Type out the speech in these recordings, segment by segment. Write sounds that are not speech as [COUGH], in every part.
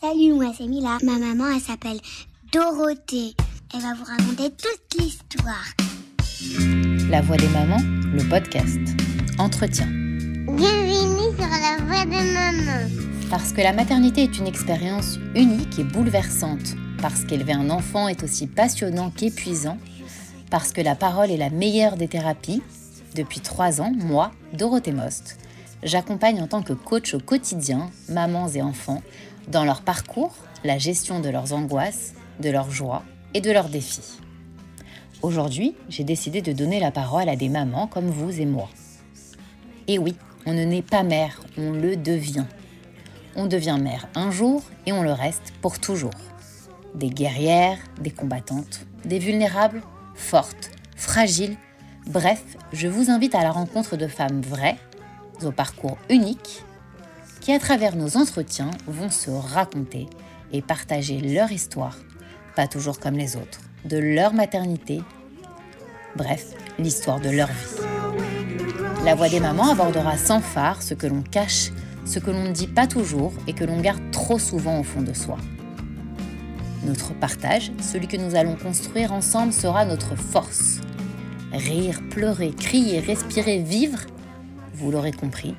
Salut, moi c'est Mila. Ma maman, elle s'appelle Dorothée. Elle va vous raconter toute l'histoire. La voix des mamans, le podcast. Entretien. Bienvenue sur la voix des mamans. Parce que la maternité est une expérience unique et bouleversante. Parce qu'élever un enfant est aussi passionnant qu'épuisant. Parce que la parole est la meilleure des thérapies. Depuis trois ans, moi, Dorothée Most, j'accompagne en tant que coach au quotidien mamans et enfants dans leur parcours, la gestion de leurs angoisses, de leurs joies et de leurs défis. Aujourd'hui, j'ai décidé de donner la parole à des mamans comme vous et moi. Et oui, on ne naît pas mère, on le devient. On devient mère un jour et on le reste pour toujours. Des guerrières, des combattantes, des vulnérables, fortes, fragiles, bref, je vous invite à la rencontre de femmes vraies, au parcours unique qui, à travers nos entretiens, vont se raconter et partager leur histoire, pas toujours comme les autres, de leur maternité, bref, l'histoire de leur vie. La voix des mamans abordera sans phare ce que l'on cache, ce que l'on ne dit pas toujours et que l'on garde trop souvent au fond de soi. Notre partage, celui que nous allons construire ensemble, sera notre force. Rire, pleurer, crier, respirer, vivre, vous l'aurez compris,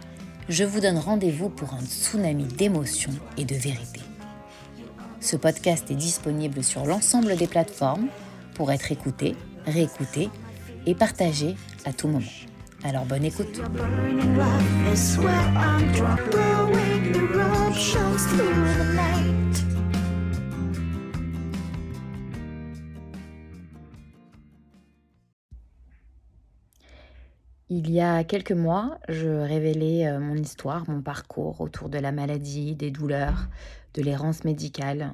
je vous donne rendez-vous pour un tsunami d'émotions et de vérité. Ce podcast est disponible sur l'ensemble des plateformes pour être écouté, réécouté et partagé à tout moment. Alors bonne écoute. Il y a quelques mois, je révélais euh, mon histoire, mon parcours autour de la maladie, des douleurs, de l'errance médicale,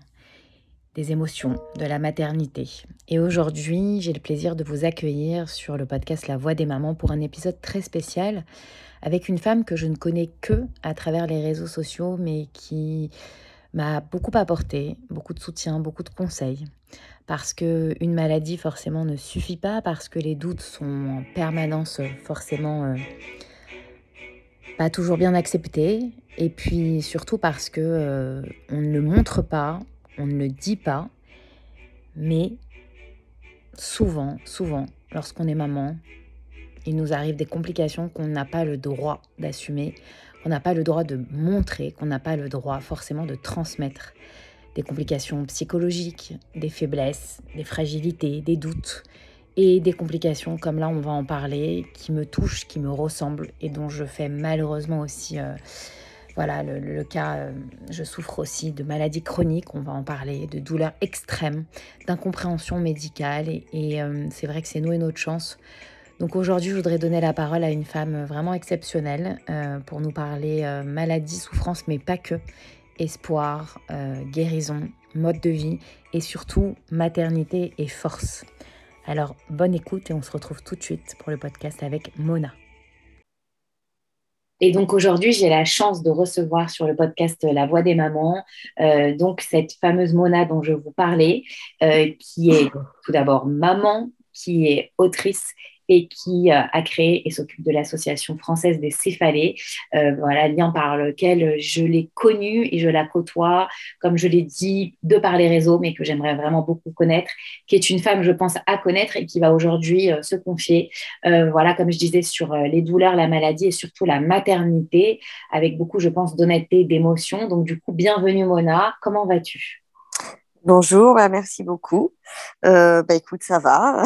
des émotions, de la maternité. Et aujourd'hui, j'ai le plaisir de vous accueillir sur le podcast La Voix des Mamans pour un épisode très spécial avec une femme que je ne connais que à travers les réseaux sociaux, mais qui m'a beaucoup apporté, beaucoup de soutien, beaucoup de conseils. Parce que une maladie forcément ne suffit pas, parce que les doutes sont en permanence forcément euh, pas toujours bien acceptés, et puis surtout parce que euh, on ne le montre pas, on ne le dit pas, mais souvent, souvent, lorsqu'on est maman, il nous arrive des complications qu'on n'a pas le droit d'assumer, qu'on n'a pas le droit de montrer, qu'on n'a pas le droit forcément de transmettre des complications psychologiques, des faiblesses, des fragilités, des doutes et des complications comme là on va en parler qui me touchent, qui me ressemblent et dont je fais malheureusement aussi euh, voilà le, cas euh, je souffre aussi de maladies chroniques, on va en parler, de douleurs extrêmes, d'incompréhension médicale et, euh, c'est vrai que c'est nous et notre chance. Donc aujourd'hui, je voudrais donner la parole à une femme vraiment exceptionnelle pour nous parler maladie, souffrance, mais pas que, espoir, euh, guérison, mode de vie et surtout maternité et force. Alors bonne écoute et on se retrouve tout de suite pour le podcast avec Mona. Et donc aujourd'hui, j'ai la chance de recevoir sur le podcast La Voix des Mamans, euh, donc cette fameuse Mona dont je vous parlais, euh, qui est tout d'abord maman, qui est autrice et qui euh, a créé et s'occupe de l'association française des céphalées, euh, voilà, lien par lequel je l'ai connue et je la côtoie, comme je l'ai dit, de par les réseaux, mais que j'aimerais vraiment beaucoup connaître, qui est une femme, je pense, à connaître et qui va aujourd'hui euh, se confier, voilà, comme je disais, sur les douleurs, la maladie et surtout la maternité, avec beaucoup, je pense, d'honnêteté, d'émotion. Donc, du coup, bienvenue Mona, comment vas-tu? Bonjour, bah, merci beaucoup. bah, écoute, ça va.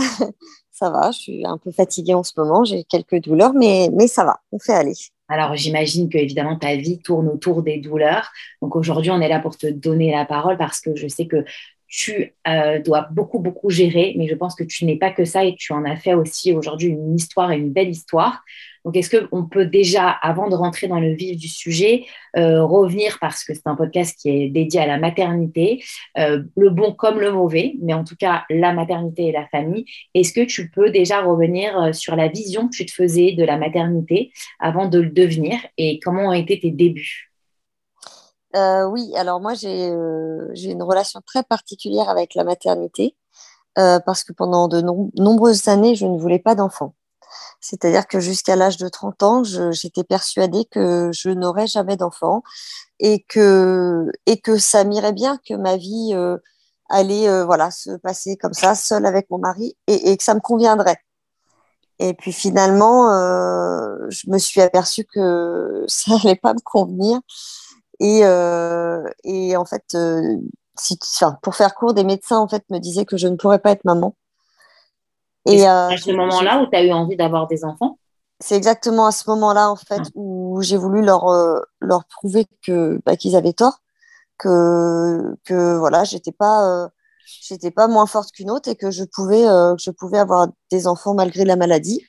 Ça va. Je suis un peu fatiguée en ce moment, j'ai quelques douleurs, mais, mais ça va, on fait aller. Alors, j'imagine que évidemment ta vie tourne autour des douleurs. Donc aujourd'hui, on est là pour te donner la parole parce que je sais que tu euh, dois beaucoup, beaucoup gérer, mais je pense que tu n'es pas que ça et tu en as fait aussi aujourd'hui une histoire et une belle histoire. Donc, est-ce qu'on peut déjà, avant de rentrer dans le vif du sujet, euh, revenir, parce que c'est un podcast qui est dédié à la maternité, euh, le bon comme le mauvais, mais en tout cas la maternité et la famille, est-ce que tu peux déjà revenir sur la vision que tu te faisais de la maternité avant de le devenir et comment ont été tes débuts? Euh, oui, alors moi euh, j'ai une relation très particulière avec la maternité euh, parce que pendant de nombreuses années je ne voulais pas d'enfants. C'est-à-dire que jusqu'à l'âge de 30 ans, j'étais persuadée que je n'aurais jamais d'enfant et que, et que ça m'irait bien que ma vie euh, allait euh, voilà, se passer comme ça, seule avec mon mari, et, que ça me conviendrait. Et puis finalement, euh, je me suis aperçue que [LAUGHS] ça n'allait pas me convenir. Et, et en fait, si, enfin, pour faire court, des médecins en fait me disaient que je ne pourrais pas être maman. Et, à ce moment-là où tu as eu envie d'avoir des enfants? C'est exactement à ce moment-là en fait ah. où j'ai voulu leur, leur prouver que bah, qu'ils avaient tort, que que voilà, j'étais pas j'étais pas moins forte qu'une autre et que je pouvais, euh, je pouvais avoir des enfants malgré la maladie.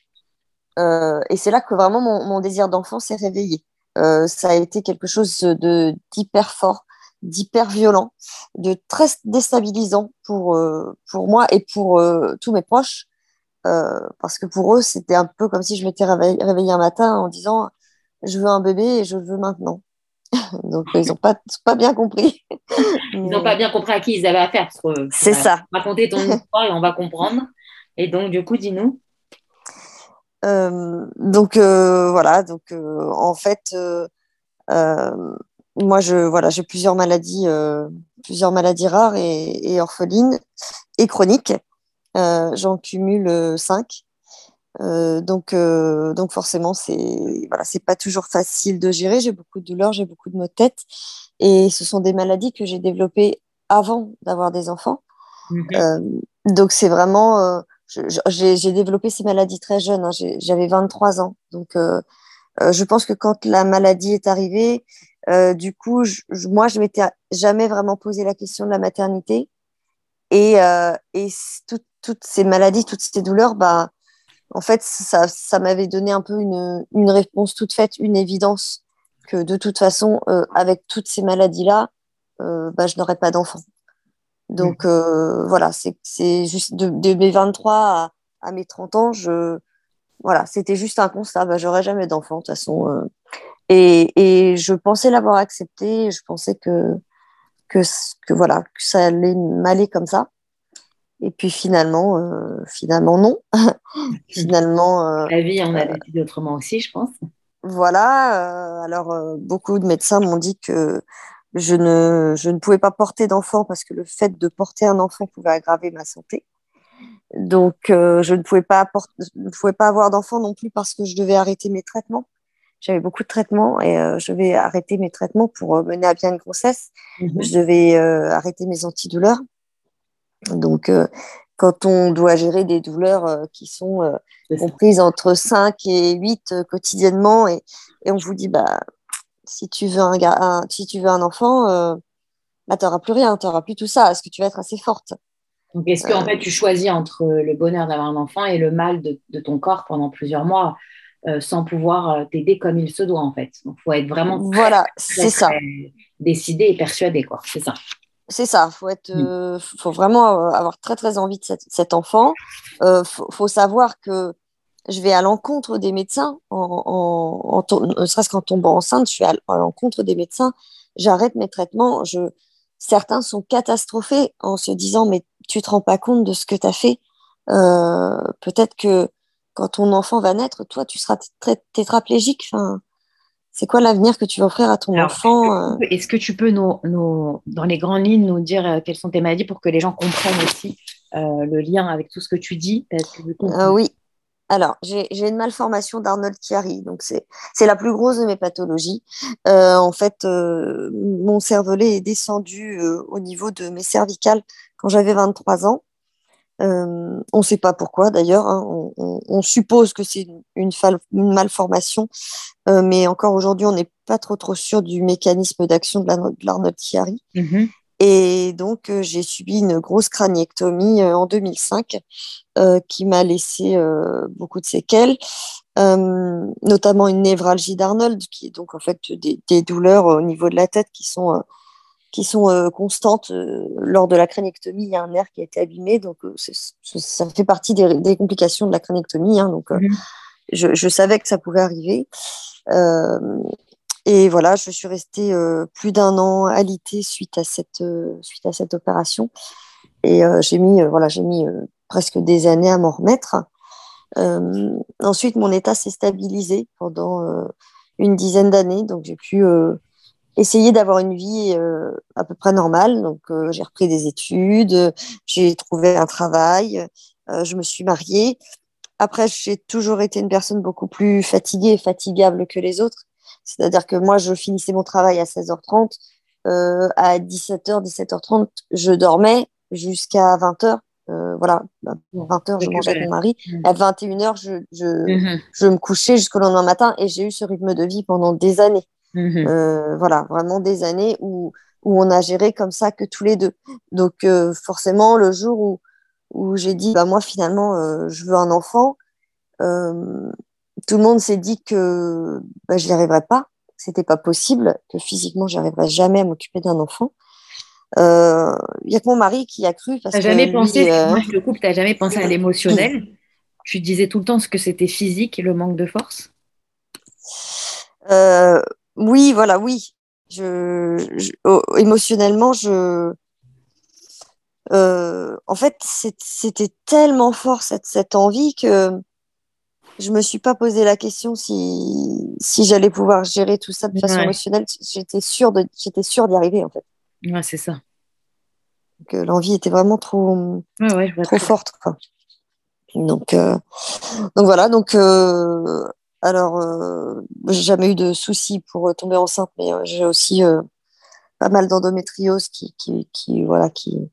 Euh, et c'est là que vraiment mon, mon désir d'enfant s'est réveillé. Euh, ça a été quelque chose de d'hyper fort, d'hyper violent, de très déstabilisant pour, pour moi et pour tous mes proches. Parce que pour eux, c'était un peu comme si je m'étais réveillée un matin en disant je veux un bébé et je le veux maintenant. [LAUGHS] Donc, ils n'ont pas, pas bien compris. [LAUGHS] Ils n'ont pas bien compris à qui ils avaient affaire. C'est ça. Raconter ton [LAUGHS] histoire et on va comprendre. Et donc, du coup, dis-nous. Euh, donc, euh, voilà. Donc, euh, en fait, moi, je, voilà, j'ai plusieurs maladies, plusieurs maladies rares et, et, orphelines et chroniques. J'en cumule cinq. Euh, donc, euh, donc forcément, c'est voilà, c'est pas toujours facile de gérer. J'ai beaucoup de douleurs, j'ai beaucoup de maux de tête, et ce sont des maladies que j'ai développées avant d'avoir des enfants. Mhm. Euh, donc c'est vraiment, j'ai développé ces maladies très jeune. Hein. J'avais 23 ans, donc je pense que quand la maladie est arrivée, du coup, je, moi, je m'étais jamais vraiment posé la question de la maternité, et, et toutes ces maladies, toutes ces douleurs, bah en fait, ça, ça m'avait donné un peu une, une, réponse toute faite, une évidence que de toute façon, euh, avec toutes ces maladies-là, euh, bah, je n'aurais pas d'enfant. Donc euh, voilà, c'est juste de, de, mes 23 à, à, mes 30 ans, je, voilà, c'était juste un constat, bah, j'aurais jamais d'enfant de toute façon. Euh. et, et, je pensais l'avoir accepté, je pensais que, que, que, voilà, que ça allait m'aller comme ça. Et puis finalement, euh, finalement non. [LAUGHS] finalement. Euh, La vie en a euh, décidé autrement aussi, je pense. Voilà. alors beaucoup de médecins m'ont dit que je ne, je ne pouvais pas porter d'enfant parce que le fait de porter un enfant pouvait aggraver ma santé. Donc je ne pouvais pas, ne pouvais pas avoir d'enfant non plus parce que je devais arrêter mes traitements. J'avais beaucoup de traitements et je devais arrêter mes traitements pour mener à bien une grossesse. Mhm. Je devais arrêter mes antidouleurs. Donc, euh, quand on doit gérer des douleurs euh, qui sont euh, comprises entre 5 et 8 quotidiennement, et, et, on vous dit, bah, si tu veux un, un si tu veux un enfant, bah, tu n'auras plus rien, tu n'auras plus tout ça. Est-ce que tu vas être assez forte Donc, est-ce qu'en fait, tu choisis entre le bonheur d'avoir un enfant et le mal de, de ton corps pendant plusieurs mois sans pouvoir t'aider comme il se doit, en fait? Donc, il faut être vraiment voilà, c'est ça. décidé et persuadé, quoi. C'est ça. C'est ça, faut être, euh, faut vraiment avoir très très envie de cet, enfant. Euh, faut, savoir que je vais à l'encontre des médecins, en, ne serait-ce qu'en tombant enceinte, je suis à, l'encontre des médecins. J'arrête mes traitements. Je, certains sont catastrophés en se disant mais tu te rends pas compte de ce que tu as fait. Euh, peut-être que quand ton enfant va naître, toi tu seras tétraplégique. Enfin, c'est quoi l'avenir que tu vas offrir à ton enfant euh Est-ce que tu peux, nous, dans les grandes lignes, nous dire euh, quelles sont tes maladies pour que les gens comprennent aussi euh, le lien avec tout ce que tu dis? Oui. Alors, j'ai une malformation d'Arnold Chiari, donc c'est la plus grosse de mes pathologies. en fait, mon cervelet est descendu au niveau de mes cervicales quand j'avais 23 ans. Euh, on ne sait pas pourquoi d'ailleurs. Hein. On, suppose que c'est une, malformation, euh, mais encore aujourd'hui, on n'est pas trop trop sûr du mécanisme d'action de l'Arnold Chiari. Mm-hmm. Et donc, euh, j'ai subi une grosse craniectomie en 2005 qui m'a laissé beaucoup de séquelles, notamment une névralgie d'Arnold, qui est donc en fait des, des, douleurs au niveau de la tête qui sont qui sont euh, constantes. Euh, lors de la crâniectomie, il y a un nerf qui a été abîmé, donc euh, ça fait partie des, complications de la crâniectomie. Hein, donc, mhm. je, savais que ça pouvait arriver. et voilà, je suis restée plus d'un an alitée suite à cette, suite à cette opération. Et j'ai mis, voilà, j'ai mis presque des années à m'en remettre. ensuite, mon état s'est stabilisé pendant une dizaine d'années, donc j'ai pu essayer d'avoir une vie à peu près normale. Donc, j'ai repris des études, j'ai trouvé un travail, je me suis mariée. Après, j'ai toujours été une personne beaucoup plus fatiguée et fatigable que les autres. C'est-à-dire que moi, je finissais mon travail à 16h30. Euh, à 17h, 17h30, je dormais jusqu'à 20h. Euh, voilà, à 20h, je mangeais avec mon mari. Mmh. À 21h, je, je, mmh je me couchais jusqu'au lendemain matin et j'ai eu ce rythme de vie pendant des années. Mmh euh, voilà, vraiment des années où, où on a géré comme ça que tous les deux. Donc, euh, forcément, le jour où, où j'ai dit, bah, moi, finalement, euh, je veux un enfant, tout le monde s'est dit que bah, je n'y arriverais pas, c'était pas possible, que physiquement, j'arriverais jamais à m'occuper d'un enfant. Il n'y a que mon mari qui a cru. Tu n'as jamais pensé, moi je le coupe, tu n'as jamais pensé à [LAUGHS] l'émotionnel? Tu disais tout le temps ce que c'était physique et le manque de force? Euh, Oui, voilà, oui. Je, je oh, émotionnellement, je. Euh, en fait, c'était tellement fort cette, cette envie que je me suis pas posé la question si, si j'allais pouvoir gérer tout ça de façon émotionnelle. J'étais sûre de, j'étais sûre d'y arriver en fait. Ouais, c'est ça. Donc, euh, l'envie était vraiment trop, trop forte. Quoi. Donc, euh, donc voilà. Donc, euh, alors, euh, j'ai jamais eu de soucis pour tomber enceinte, mais euh, j'ai aussi euh, pas mal d'endométriose qui, qui, qui, voilà, qui,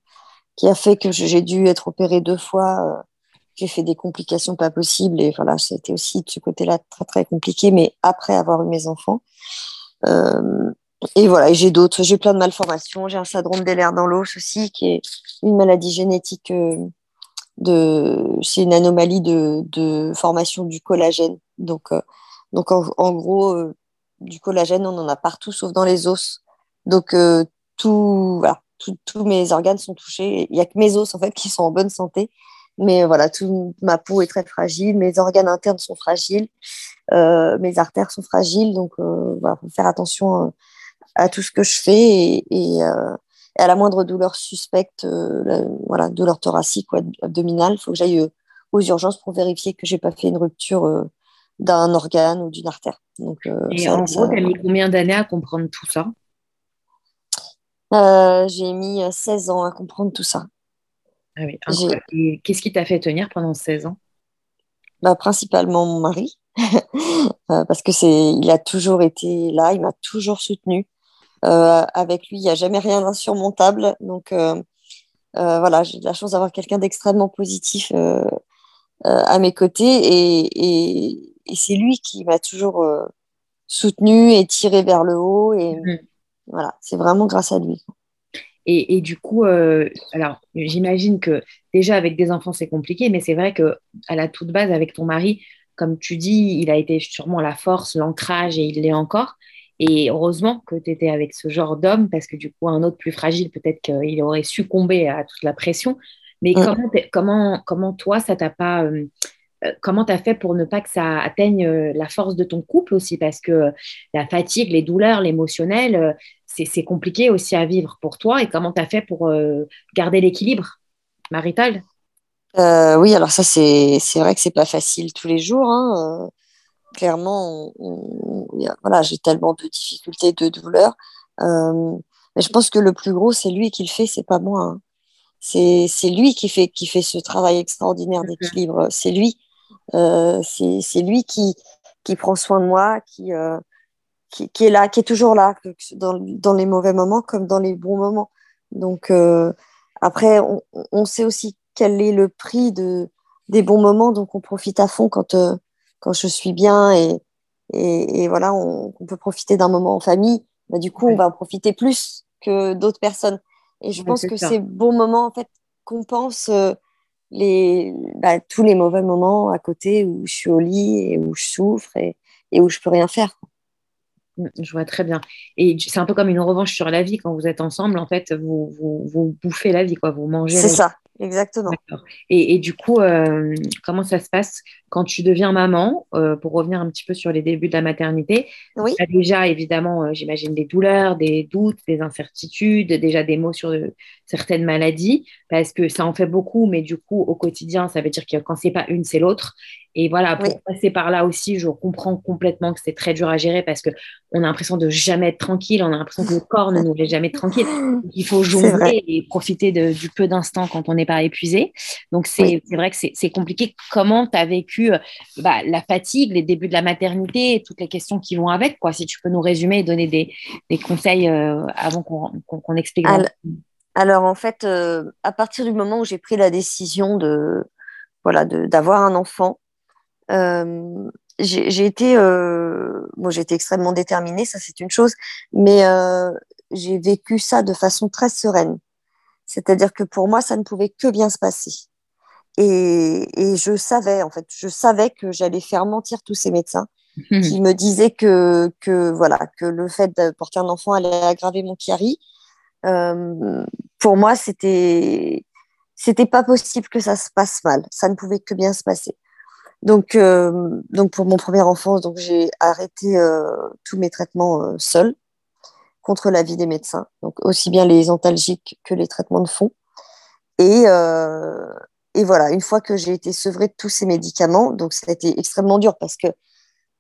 qui a fait que j'ai dû être opérée deux fois j'ai fait des complications pas possibles et voilà, c'était aussi de ce côté-là très très compliqué, mais après avoir eu mes enfants. Euh, et voilà, j'ai d'autres, j'ai plein de malformations. J'ai un syndrome l'air dans l'os aussi, qui est une maladie génétique euh, de, c'est une anomalie de, de, formation du collagène. Donc, euh, donc en, en gros, euh, du collagène, on en a partout sauf dans les os. Donc euh, tout, voilà, tous mes organes sont touchés. Il y a que mes os en fait qui sont en bonne santé. Mais voilà, tout, ma peau est très fragile, mes organes internes sont fragiles, euh, mes artères sont fragiles, donc euh, voilà, faut faire attention euh, à tout ce que je fais et, et, euh, et à la moindre douleur suspecte, euh, la, voilà, douleur thoracique ou abdominale, il faut que j'aille aux urgences pour vérifier que j'ai pas fait une rupture d'un organe ou d'une artère. Donc, et ça, en gros, tu as mis combien d'années à comprendre tout ça? J'ai mis 16 ans à comprendre tout ça. Ah oui, qu'est-ce qui t'a fait tenir pendant 16 ans? Bah, Principalement mon mari, [LAUGHS] euh, parce que c'est, il a toujours été là, il m'a toujours soutenu. Euh, avec lui, il n'y a jamais rien d'insurmontable. Donc euh, euh, voilà, j'ai de la chance d'avoir quelqu'un d'extrêmement positif à mes côtés et, et, et c'est lui qui m'a toujours soutenu et tiré vers le haut. Et mmh. voilà, c'est vraiment grâce à lui. Et, et, du coup, euh, alors j'imagine que déjà avec des enfants c'est compliqué, mais c'est vrai que à la toute base avec ton mari, comme tu dis, il a été sûrement la force, l'ancrage et il l'est encore. Et heureusement que tu étais avec ce genre d'homme parce que du coup un autre plus fragile peut-être qu'il aurait succombé à toute la pression. Mais mmh. comment, comment, comment toi ça t'a pas euh, comment tu as fait pour ne pas que ça atteigne euh, la force de ton couple aussi? Parce que la fatigue, les douleurs, l'émotionnel, c'est compliqué aussi à vivre pour toi. Et comment tu as fait pour euh, garder l'équilibre marital? Euh, Oui, alors ça, c'est vrai que c'est pas facile tous les jours. Hein. Clairement, on, on, voilà, j'ai tellement de difficultés, de douleurs. Euh, mais je pense que le plus gros, c'est lui qui le fait, c'est pas moi. Hein. C'est lui qui fait, qui fait ce travail extraordinaire d'équilibre. C'est lui. Euh, c'est lui qui, qui prend soin de moi, qui, euh, qui, qui, est là, qui est toujours là, dans, dans, les mauvais moments comme dans les bons moments. Donc après, on, on, sait aussi quel est le prix de, des bons moments, donc on profite à fond quand, quand je suis bien et, et, et voilà, on, on, peut profiter d'un moment en famille. Bah, du coup, ouais. on va en profiter plus que d'autres personnes. Et je ouais, pense que ça. ces bons moments, en fait, compensent euh, les, bah, tous les mauvais moments à côté où je suis au lit et où je souffre et, et où je peux rien faire. Je vois très bien. Et c'est un peu comme une revanche sur la vie quand vous êtes ensemble. En fait, vous, vous, vous bouffez la vie, quoi. Vous mangez. C'est ça, exactement. Et, et, du coup, euh, comment ça se passe quand tu deviens maman, euh, pour revenir un petit peu sur les débuts de la maternité, Oui. tu as déjà évidemment, euh, j'imagine, des douleurs, des doutes, des incertitudes, déjà des mots sur de- certaines maladies, parce que ça en fait beaucoup, mais du coup, au quotidien, ça veut dire que quand c'est pas une, c'est l'autre. Et voilà, pour Oui. passer par là aussi, je comprends complètement que c'est très dur à gérer parce que on a l'impression de jamais être tranquille, on a l'impression que le corps ne nous laisse jamais tranquille. [LAUGHS] Il faut jongler et profiter de- du peu d'instants quand on n'est pas épuisé. Donc, c'est Oui. vrai que c'est compliqué. Comment tu as vécu euh, bah, la fatigue, les débuts de la maternité et toutes les questions qui vont avec quoi Si tu peux nous résumer et donner des, des conseils euh, avant qu'on explique. Al- Alors, en fait, euh, à partir du moment où j'ai pris la décision de, voilà, de, d'avoir un enfant, euh, j'ai été, j'ai été extrêmement déterminée, ça c'est une chose, mais j'ai vécu ça de façon très sereine. C'est-à-dire que pour moi, ça ne pouvait que bien se passer. Et, et je savais, en fait, je savais que j'allais faire mentir tous ces médecins qui me disaient que, que, voilà, que le fait de porter un enfant allait aggraver mon chiari. Euh, pour moi, c'était, c'était pas possible que ça se passe mal. Ça ne pouvait que bien se passer. Donc, euh, donc pour mon premier enfant, donc j'ai arrêté euh, tous mes traitements euh, seuls contre l'avis des médecins, donc aussi bien les antalgiques que les traitements de fond. Et, euh, et voilà, une fois que j'ai été sevrée de tous ces médicaments, donc ça a été extrêmement dur parce que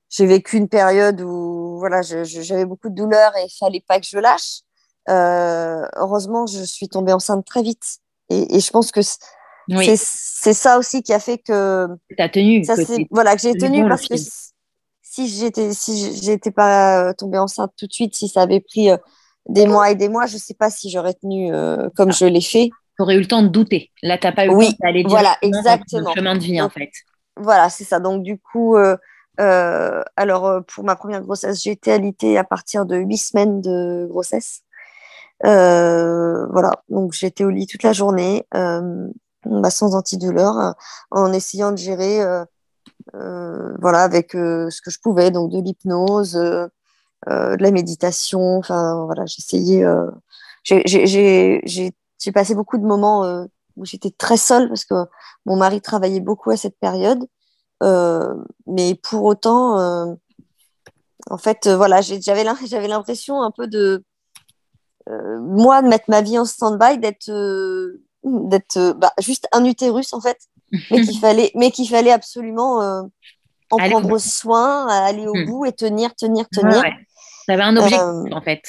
j'ai vécu une période où voilà, j'avais beaucoup de douleurs et il fallait pas que je lâche. Euh, heureusement, je suis tombée enceinte très vite. Et, et je pense que Oui, c'est ça aussi qui a fait que tu as tenu. ça que voilà que j'ai tenu parce que. Si j'étais si j'étais pas euh, tombée enceinte tout de suite, si ça avait pris euh, des mois et des mois, je sais pas si j'aurais tenu euh, comme je l'ai fait. Tu aurais eu le temps de douter. Là, tu n'as pas eu le Oui, temps d'aller voilà, directement dans exactement. chemin de vie, en fait. Voilà, c'est ça. Donc, du coup, euh, euh, alors, pour ma première grossesse, j'ai été alitée à partir de huit semaines de grossesse. Voilà, donc j'étais au lit toute la journée, bah, sans antidouleur, en essayant de gérer, voilà, avec euh, ce que je pouvais, donc de l'hypnose, euh, euh, de la méditation. Enfin, voilà, j'essayais. euh, j'ai passé beaucoup de moments euh, où j'étais très seule parce que mon mari travaillait beaucoup à cette période. Euh, mais pour autant, euh, en fait, euh, voilà, j'avais l'im- [LAUGHS] j'avais l'impression un peu de, euh, moi, de mettre ma vie en stand-by, d'être euh, d'être euh, bah, juste un utérus, en fait, mais qu'il [LAUGHS] fallait, mais qu'il fallait absolument euh, en prendre soin, aller au Hmm. bout et tenir, tenir, tenir. ouais. Tu avais un objectif, Euh, en fait.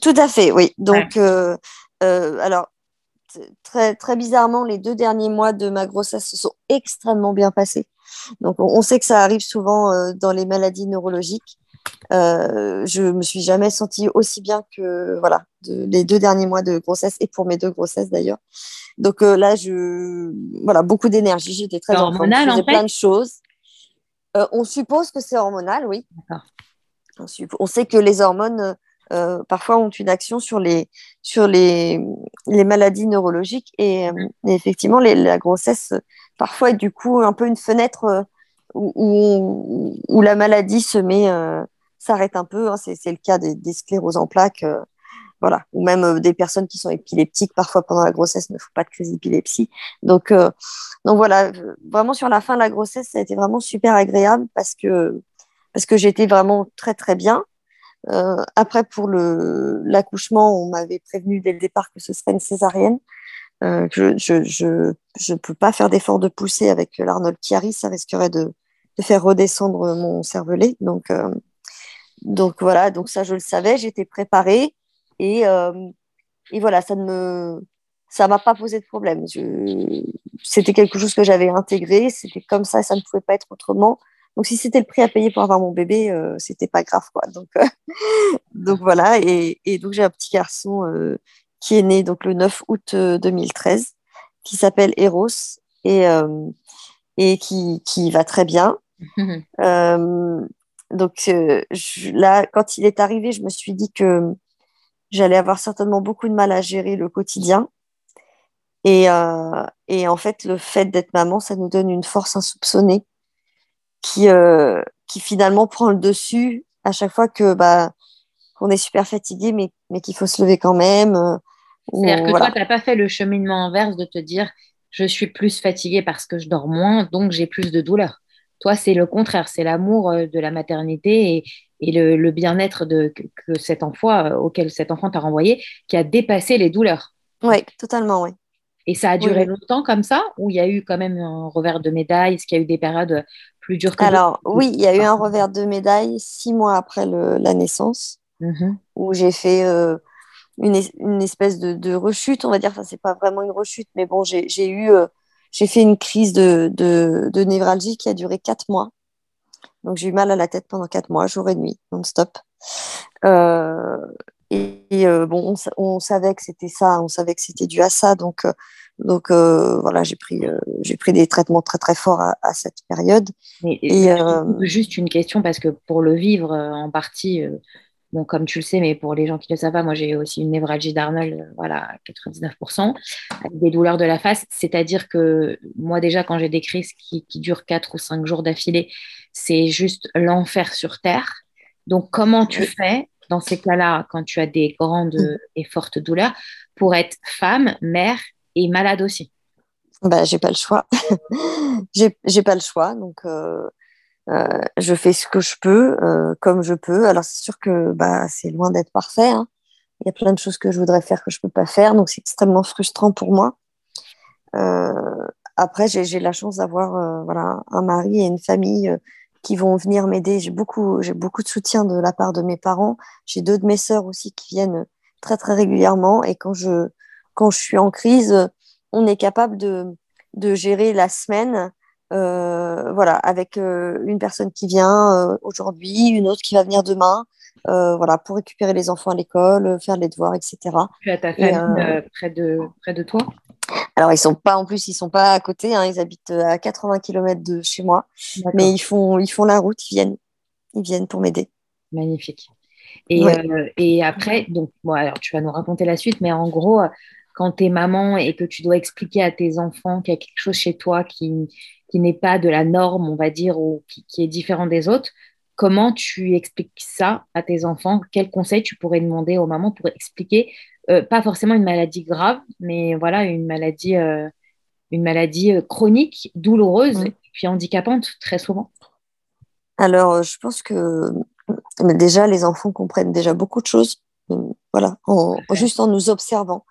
Tout à fait, oui. Donc, euh, euh, alors, très, très bizarrement, les deux derniers mois de ma grossesse se sont extrêmement bien passés. Donc, on, on sait que ça arrive souvent dans les maladies neurologiques. Euh, je me suis jamais sentie aussi bien que voilà de- les deux derniers mois de grossesse et pour mes deux grossesses d'ailleurs. Donc euh, là, je voilà beaucoup d'énergie. J'étais très C'est en fait plein de choses. Euh, on suppose que c'est hormonal, oui. On, sait que les hormones euh, parfois ont une action sur les sur les, les maladies neurologiques et, euh, et effectivement les- la grossesse parfois est du coup un peu une fenêtre euh, où, où, où la maladie se met s'arrête un peu. hein. C'est le cas des, des scléroses en plaques, euh, voilà, ou même euh, des personnes qui sont épileptiques parfois pendant la grossesse ne font pas de crise d'épilepsie. Donc euh, donc voilà, vraiment sur la fin de la grossesse, ça a été vraiment super agréable parce que parce que j'étais vraiment très très bien. Après, pour le l'accouchement, on m'avait prévenu dès le départ que ce serait une césarienne. Que je je je peux pas faire d'effort de pousser avec l'Arnold Chiari, ça risquerait de, de faire redescendre mon cervelet. Donc donc voilà, donc ça je le savais, j'étais préparée et euh, et voilà, ça ne me ça m'a pas posé de problème. Je... C'était quelque chose que j'avais intégré, c'était comme ça, ça ne pouvait pas être autrement. Donc si c'était le prix à payer pour avoir mon bébé, euh, c'était pas grave quoi. Donc euh, [LAUGHS] donc voilà et, et donc j'ai un petit garçon qui est né donc le 9 août euh, 2013 qui s'appelle Eros et et qui qui va très bien. [LAUGHS] Euh, donc euh, je- là quand il est arrivé, je me suis dit que j'allais avoir certainement beaucoup de mal à gérer le quotidien. Et, euh, et en fait, le fait d'être maman, ça nous donne une force insoupçonnée qui, euh, qui finalement prend le dessus à chaque fois que bah, qu'on est super fatigué, mais, mais qu'il faut se lever quand même. C'est-à-dire que voilà. toi, tu n'as pas fait le cheminement inverse de te dire je suis plus fatiguée parce que je dors moins, donc j'ai plus de douleur. Toi, c'est le contraire, c'est l'amour de la maternité et, et le, bien-être de, que, cet enfant, auquel cet enfant t'a renvoyé, qui a dépassé les douleurs. Oui, totalement, oui. Et ça a duré longtemps comme ça Ou il y a eu quand même un revers de médaille? Est-ce qu'il y a eu des périodes plus dures que Alors, oui, il y a eu un revers de médaille six mois après la naissance, mhm. où j'ai fait euh, une, espèce de, rechute, on va dire. Enfin, c'est pas vraiment une rechute, mais bon, j'ai eu. Euh, j'ai fait une crise de, de, névralgie qui a duré quatre mois. Donc, j'ai eu mal à la tête pendant quatre mois, jour et nuit, non-stop. Euh, et, euh, bon, on, savait que c'était ça, on savait que c'était dû à ça. Donc, euh, donc voilà, j'ai pris, j'ai pris des traitements très très forts à, cette période. et, juste une question, parce que pour le vivre en partie, bon, comme tu le sais, mais pour les gens qui ne le savent pas, moi j'ai aussi une névralgie d'Arnold, voilà, 99%, avec des douleurs de la face. C'est-à-dire que moi déjà, quand j'ai des crises qui, qui durent 4 ou 5 jours d'affilée, c'est juste l'enfer sur Terre. Donc, comment tu fais dans ces cas-là, quand tu as des grandes mm. et fortes douleurs, pour être femme, mère et malade aussi? Bah, J'ai pas le choix. [LAUGHS] j'ai pas le choix. Donc, euh, euh, je fais ce que je peux, euh, comme je peux. Alors, c'est sûr que bah, c'est loin d'être parfait. Hein. Il y a plein de choses que je voudrais faire que je peux pas faire. Donc, c'est extrêmement frustrant pour moi. après, j'ai la chance d'avoir voilà, un mari et une famille qui vont venir m'aider. J'ai beaucoup, j'ai beaucoup de soutien de la part de mes parents. J'ai deux de mes sœurs aussi qui viennent très très régulièrement. Et quand je, quand je suis en crise, on est capable de, de gérer la semaine. Euh, voilà, avec euh, une personne qui vient euh, aujourd'hui, une autre qui va venir demain, voilà, pour récupérer les enfants à l'école, faire les devoirs, etc. Tu as ta famille près, de, près de toi? Alors, ils sont pas, en plus, ils sont pas à côté, hein, ils habitent à 80 km de chez moi, mais ils font, ils font la route, ils viennent, ils viennent pour m'aider. Magnifique. Et, et après, donc, bon, alors, tu vas nous raconter la suite, mais en gros, quand tu es maman et que tu dois expliquer à tes enfants qu'il y a quelque chose chez toi qui, qui n'est pas de la norme, on va dire, ou qui, qui, est différent des autres, comment tu expliques ça à tes enfants? Quels conseils tu pourrais demander aux mamans pour expliquer euh, pas forcément une maladie grave, mais voilà, une maladie, euh, une maladie euh, chronique, douloureuse, et puis handicapante très souvent? Alors, je pense que déjà, les enfants comprennent déjà beaucoup de choses. Voilà, juste en nous observant,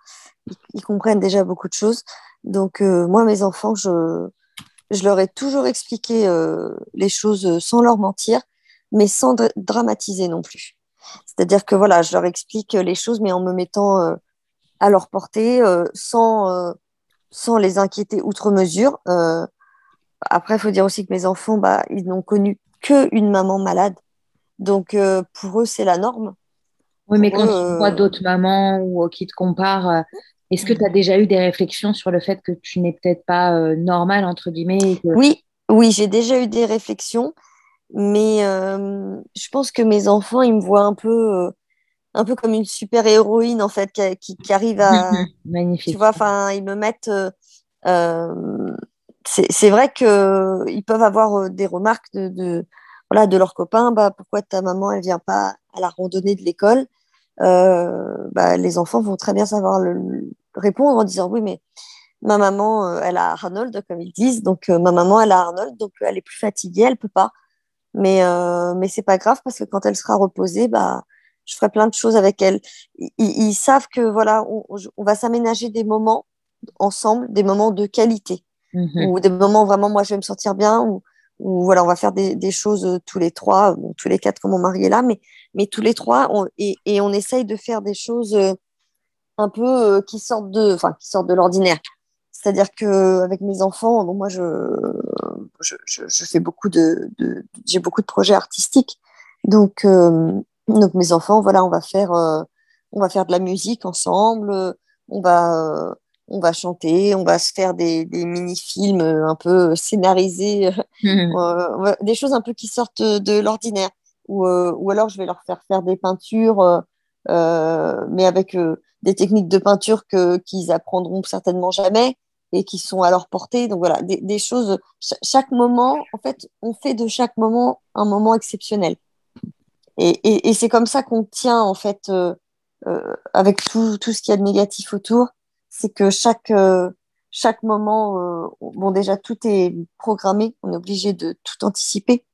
ils, comprennent déjà beaucoup de choses. Donc, moi, mes enfants, je, je leur ai toujours expliqué les choses sans leur mentir, mais sans dramatiser non plus. C'est-à-dire que voilà, je leur explique les choses, mais en me mettant euh, à leur portée, euh, sans, euh, sans les inquiéter outre mesure. après, il faut dire aussi que mes enfants, bah, ils n'ont connu qu'une maman malade. Donc, pour eux, c'est la norme. Oui, mais quand tu vois d'autres mamans ou qui te comparent, est-ce que tu as déjà eu des réflexions sur le fait que tu n'es peut-être pas normale, entre guillemets Oui, oui, j'ai déjà eu des réflexions. Mais euh, je pense que mes enfants, ils me voient un peu, euh, un peu comme une super héroïne en fait, qui, qui, arrive à. [LAUGHS] Magnifique. Tu vois, enfin, ils me mettent. Euh, c'est vrai qu'ils peuvent avoir des remarques de, de, voilà, de leurs copains. Bah, pourquoi ta maman, elle vient pas à la randonnée de l'école? Bah, Les enfants vont très bien savoir le, répondre en disant oui, mais ma maman, elle a Arnold, comme ils disent. Donc, ma maman, elle a Arnold, donc elle est plus fatiguée, elle peut pas. Mais, euh, mais c'est pas grave parce que quand elle sera reposée, bah, je ferai plein de choses avec elle. Ils, savent que voilà, on, va s'aménager des moments ensemble, des moments de qualité, mhm. ou des moments où vraiment moi je vais me sentir bien, ou, voilà, on va faire des, des choses euh, tous les trois, tous les quatre quand mon mari est là, mais, mais tous les trois, et, et, on essaye de faire des choses euh, un peu qui sortent de, enfin, qui sortent de l'ordinaire. C'est-à-dire que avec mes enfants, bon, moi je, je, fais beaucoup de, j'ai beaucoup de projets artistiques. Donc, euh, donc mes enfants, voilà, on va faire, euh, on va faire de la musique ensemble, on va, euh, on va chanter, on va se faire des, mini-films un peu scénarisés, [LAUGHS] mmh. des choses un peu qui sortent de l'ordinaire. Ou, ou alors je vais leur faire faire des peintures, mais avec des techniques de peinture que qu'ils apprendront certainement jamais et qui sont à leur portée. Donc voilà, des, choses, chaque moment, en fait, on fait de chaque moment un moment exceptionnel. Et, et, c'est comme ça qu'on tient, en fait, euh, euh, avec tout, ce qu'il y a de négatif autour, c'est que chaque, euh, moment, bon, déjà, tout est programmé, on est obligé de tout anticiper.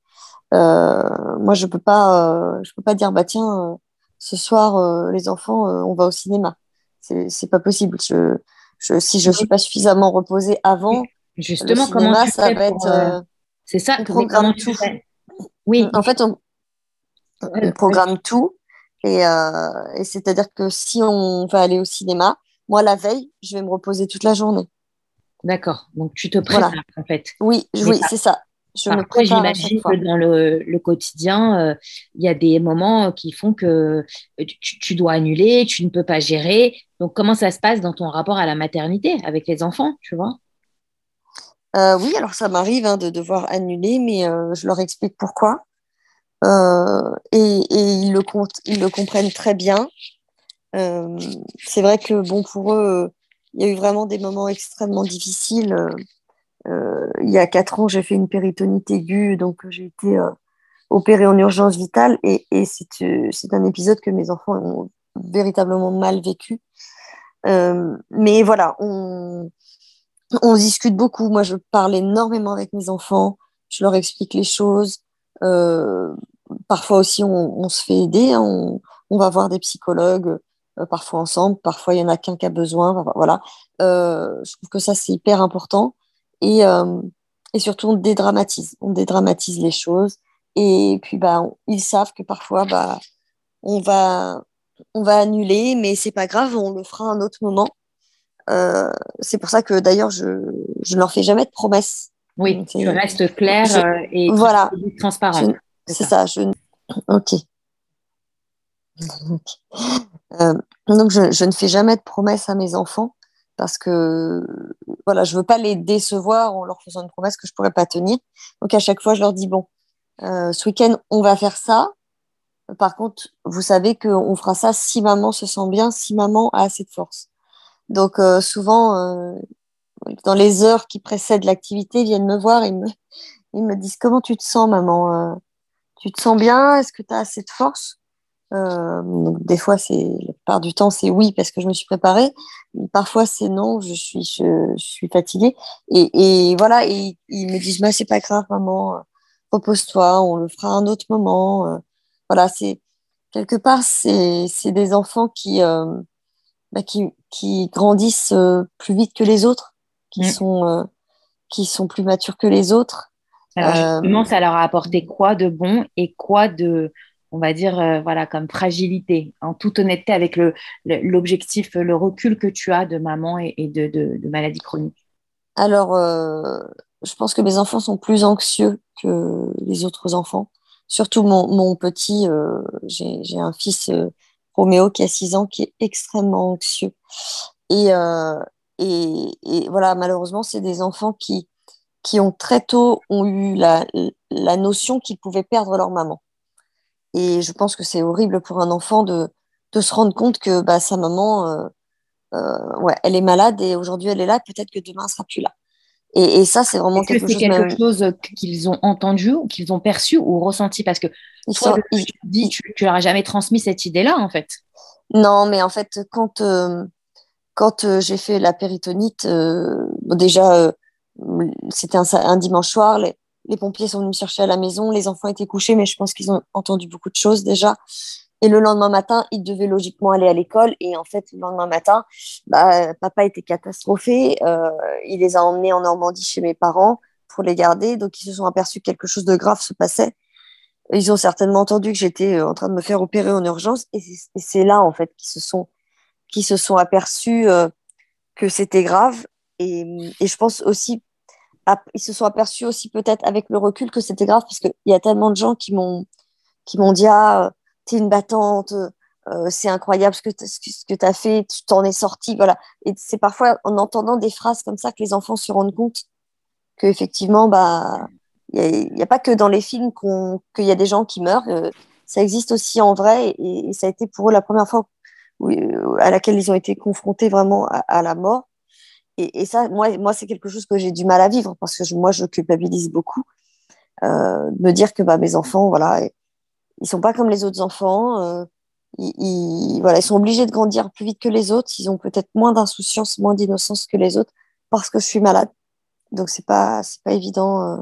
Moi, je peux pas, peux pas dire, bah tiens, ce soir, les enfants, on va au cinéma. C'est pas possible. Je, je, si je suis pas suffisamment reposée avant, justement, le cinéma, comment ça va être. c'est ça, on programme tout. Oui. En fait, on, on programme tout. Et, et c'est-à-dire que si on va aller au cinéma, moi, la veille, je vais me reposer toute la journée. D'accord. Donc, tu te prépares, en fait. Oui, oui c'est ça. Je me prépare. J'imagine que dans le, quotidien, euh, il y a des moments qui font que euh, tu, dois annuler, tu ne peux pas gérer. Donc, comment ça se passe dans ton rapport à la maternité avec les enfants, tu vois? Euh, Oui, alors ça m'arrive hein, de devoir annuler, mais je leur explique pourquoi. et, et ils, le comprennent très bien. c'est vrai que, bon, pour eux, il y a eu vraiment des moments extrêmement difficiles. Euh, il y a quatre ans, j'ai fait une péritonite aiguë, donc j'ai été euh, opérée en urgence vitale et, et c'est un épisode que mes enfants ont véritablement mal vécu. Euh, mais voilà, on, on, discute beaucoup. Moi, je parle énormément avec mes enfants. Je leur explique les choses. Euh, parfois aussi, on, on, se fait aider. Hein. On, on, va voir des psychologues euh, parfois ensemble, parfois il y en a qu'un qui a besoin. Voilà, euh, je trouve que ça c'est hyper important et, euh, et surtout on dédramatise, on dédramatise les choses et puis bah ils savent que parfois bah on va on va annuler, mais c'est pas grave, on le fera un autre moment. c'est pour ça que d'ailleurs je, je ne leur fais jamais de promesses. Oui, tu restes clair et voilà, transparent. C'est ça. je... Ok. Euh, donc, je, je, ne fais jamais de promesses à mes enfants parce que voilà, je veux pas les décevoir en leur faisant une promesse que je pourrais pas tenir. Donc, à chaque fois, je leur dis bon, euh, ce week-end, on va faire ça. Par contre, vous savez qu'on fera ça si maman se sent bien, si maman a assez de force. Donc, euh, souvent, euh, dans les heures qui précèdent l'activité, ils viennent me voir et me, [LAUGHS] ils me disent Comment tu te sens, maman euh, Tu te sens bien? Est-ce que tu as assez de force des fois, c'est la plupart du temps, c'est oui parce que je me suis préparée. Parfois, c'est non, je suis, fatiguée. Et, voilà, et ils me disent, bah, c'est pas grave, maman, repose-toi, on le fera un autre moment. Euh, voilà, c'est quelque part, c'est des enfants qui, euh, bah, qui, qui, grandissent euh, plus vite que les autres, qui, mm. sont, qui sont plus matures que les autres. Alors justement, ça leur a apporté quoi de bon et quoi de on va dire, euh, voilà, comme fragilité, en toute honnêteté avec l'objectif, le, recul que tu as de maman et, de, de, maladie chronique Alors, euh, je pense que mes enfants sont plus anxieux que les autres enfants. Surtout mon, petit, euh, j'ai un fils, Roméo, qui a 6 ans, qui est extrêmement anxieux. Et, et, voilà, malheureusement, c'est des enfants qui, qui ont très tôt ont eu la, la notion qu'ils pouvaient perdre leur maman. Et je pense que c'est horrible pour un enfant de, de se rendre compte que bah, sa maman, euh, euh, ouais, elle est malade et aujourd'hui elle est là, peut-être que demain elle sera plus là. Et, et ça, c'est vraiment quelque, chose, quelque chose qu'ils ont entendu, qu'ils ont perçu ou ressenti? Parce que toi, tu, dis, tu, tu leur as jamais transmis cette idée-là, en fait. Non, mais en fait, quand, euh, quand euh, j'ai fait la péritonite, euh, déjà, c'était un, un, dimanche soir, les, les pompiers sont venus me chercher à la maison, les enfants étaient couchés, mais je pense qu'ils ont entendu beaucoup de choses déjà. Et le lendemain matin, ils devaient logiquement aller à l'école. Et en fait, le lendemain matin, bah, papa était catastrophé. Euh, il les a emmenés en Normandie chez mes parents pour les garder. Donc, ils se sont aperçus que quelque chose de grave se passait. Ils ont certainement entendu que j'étais euh, en train de me faire opérer en urgence. Et c'est là, en fait, qu'ils se sont, qui se sont aperçus euh, que c'était grave. Et, je pense aussi ils se sont aperçus aussi peut-être avec le recul que c'était grave parce qu'il y a tellement de gens qui m'ont dit ah t'es une battante euh, c'est incroyable ce que tu as fait tu t'en es sorti voilà et c'est parfois en entendant des phrases comme ça que les enfants se rendent compte que effectivement bah il n'y a, pas que dans les films qu'il y a des gens qui meurent euh, ça existe aussi en vrai et, ça a été pour eux la première fois euh, à laquelle ils ont été confrontés vraiment à la mort et, ça, moi, moi c'est quelque chose que j'ai du mal à vivre parce que moi, je culpabilise beaucoup. De me dire que bah, mes enfants, voilà, ils sont pas comme les autres enfants. Euh, ils, voilà, ils sont obligés de grandir plus vite que les autres. Ils ont peut-être moins d'insouciance, moins d'innocence que les autres. parce que je suis malade. Donc, c'est pas, c'est pas évident euh,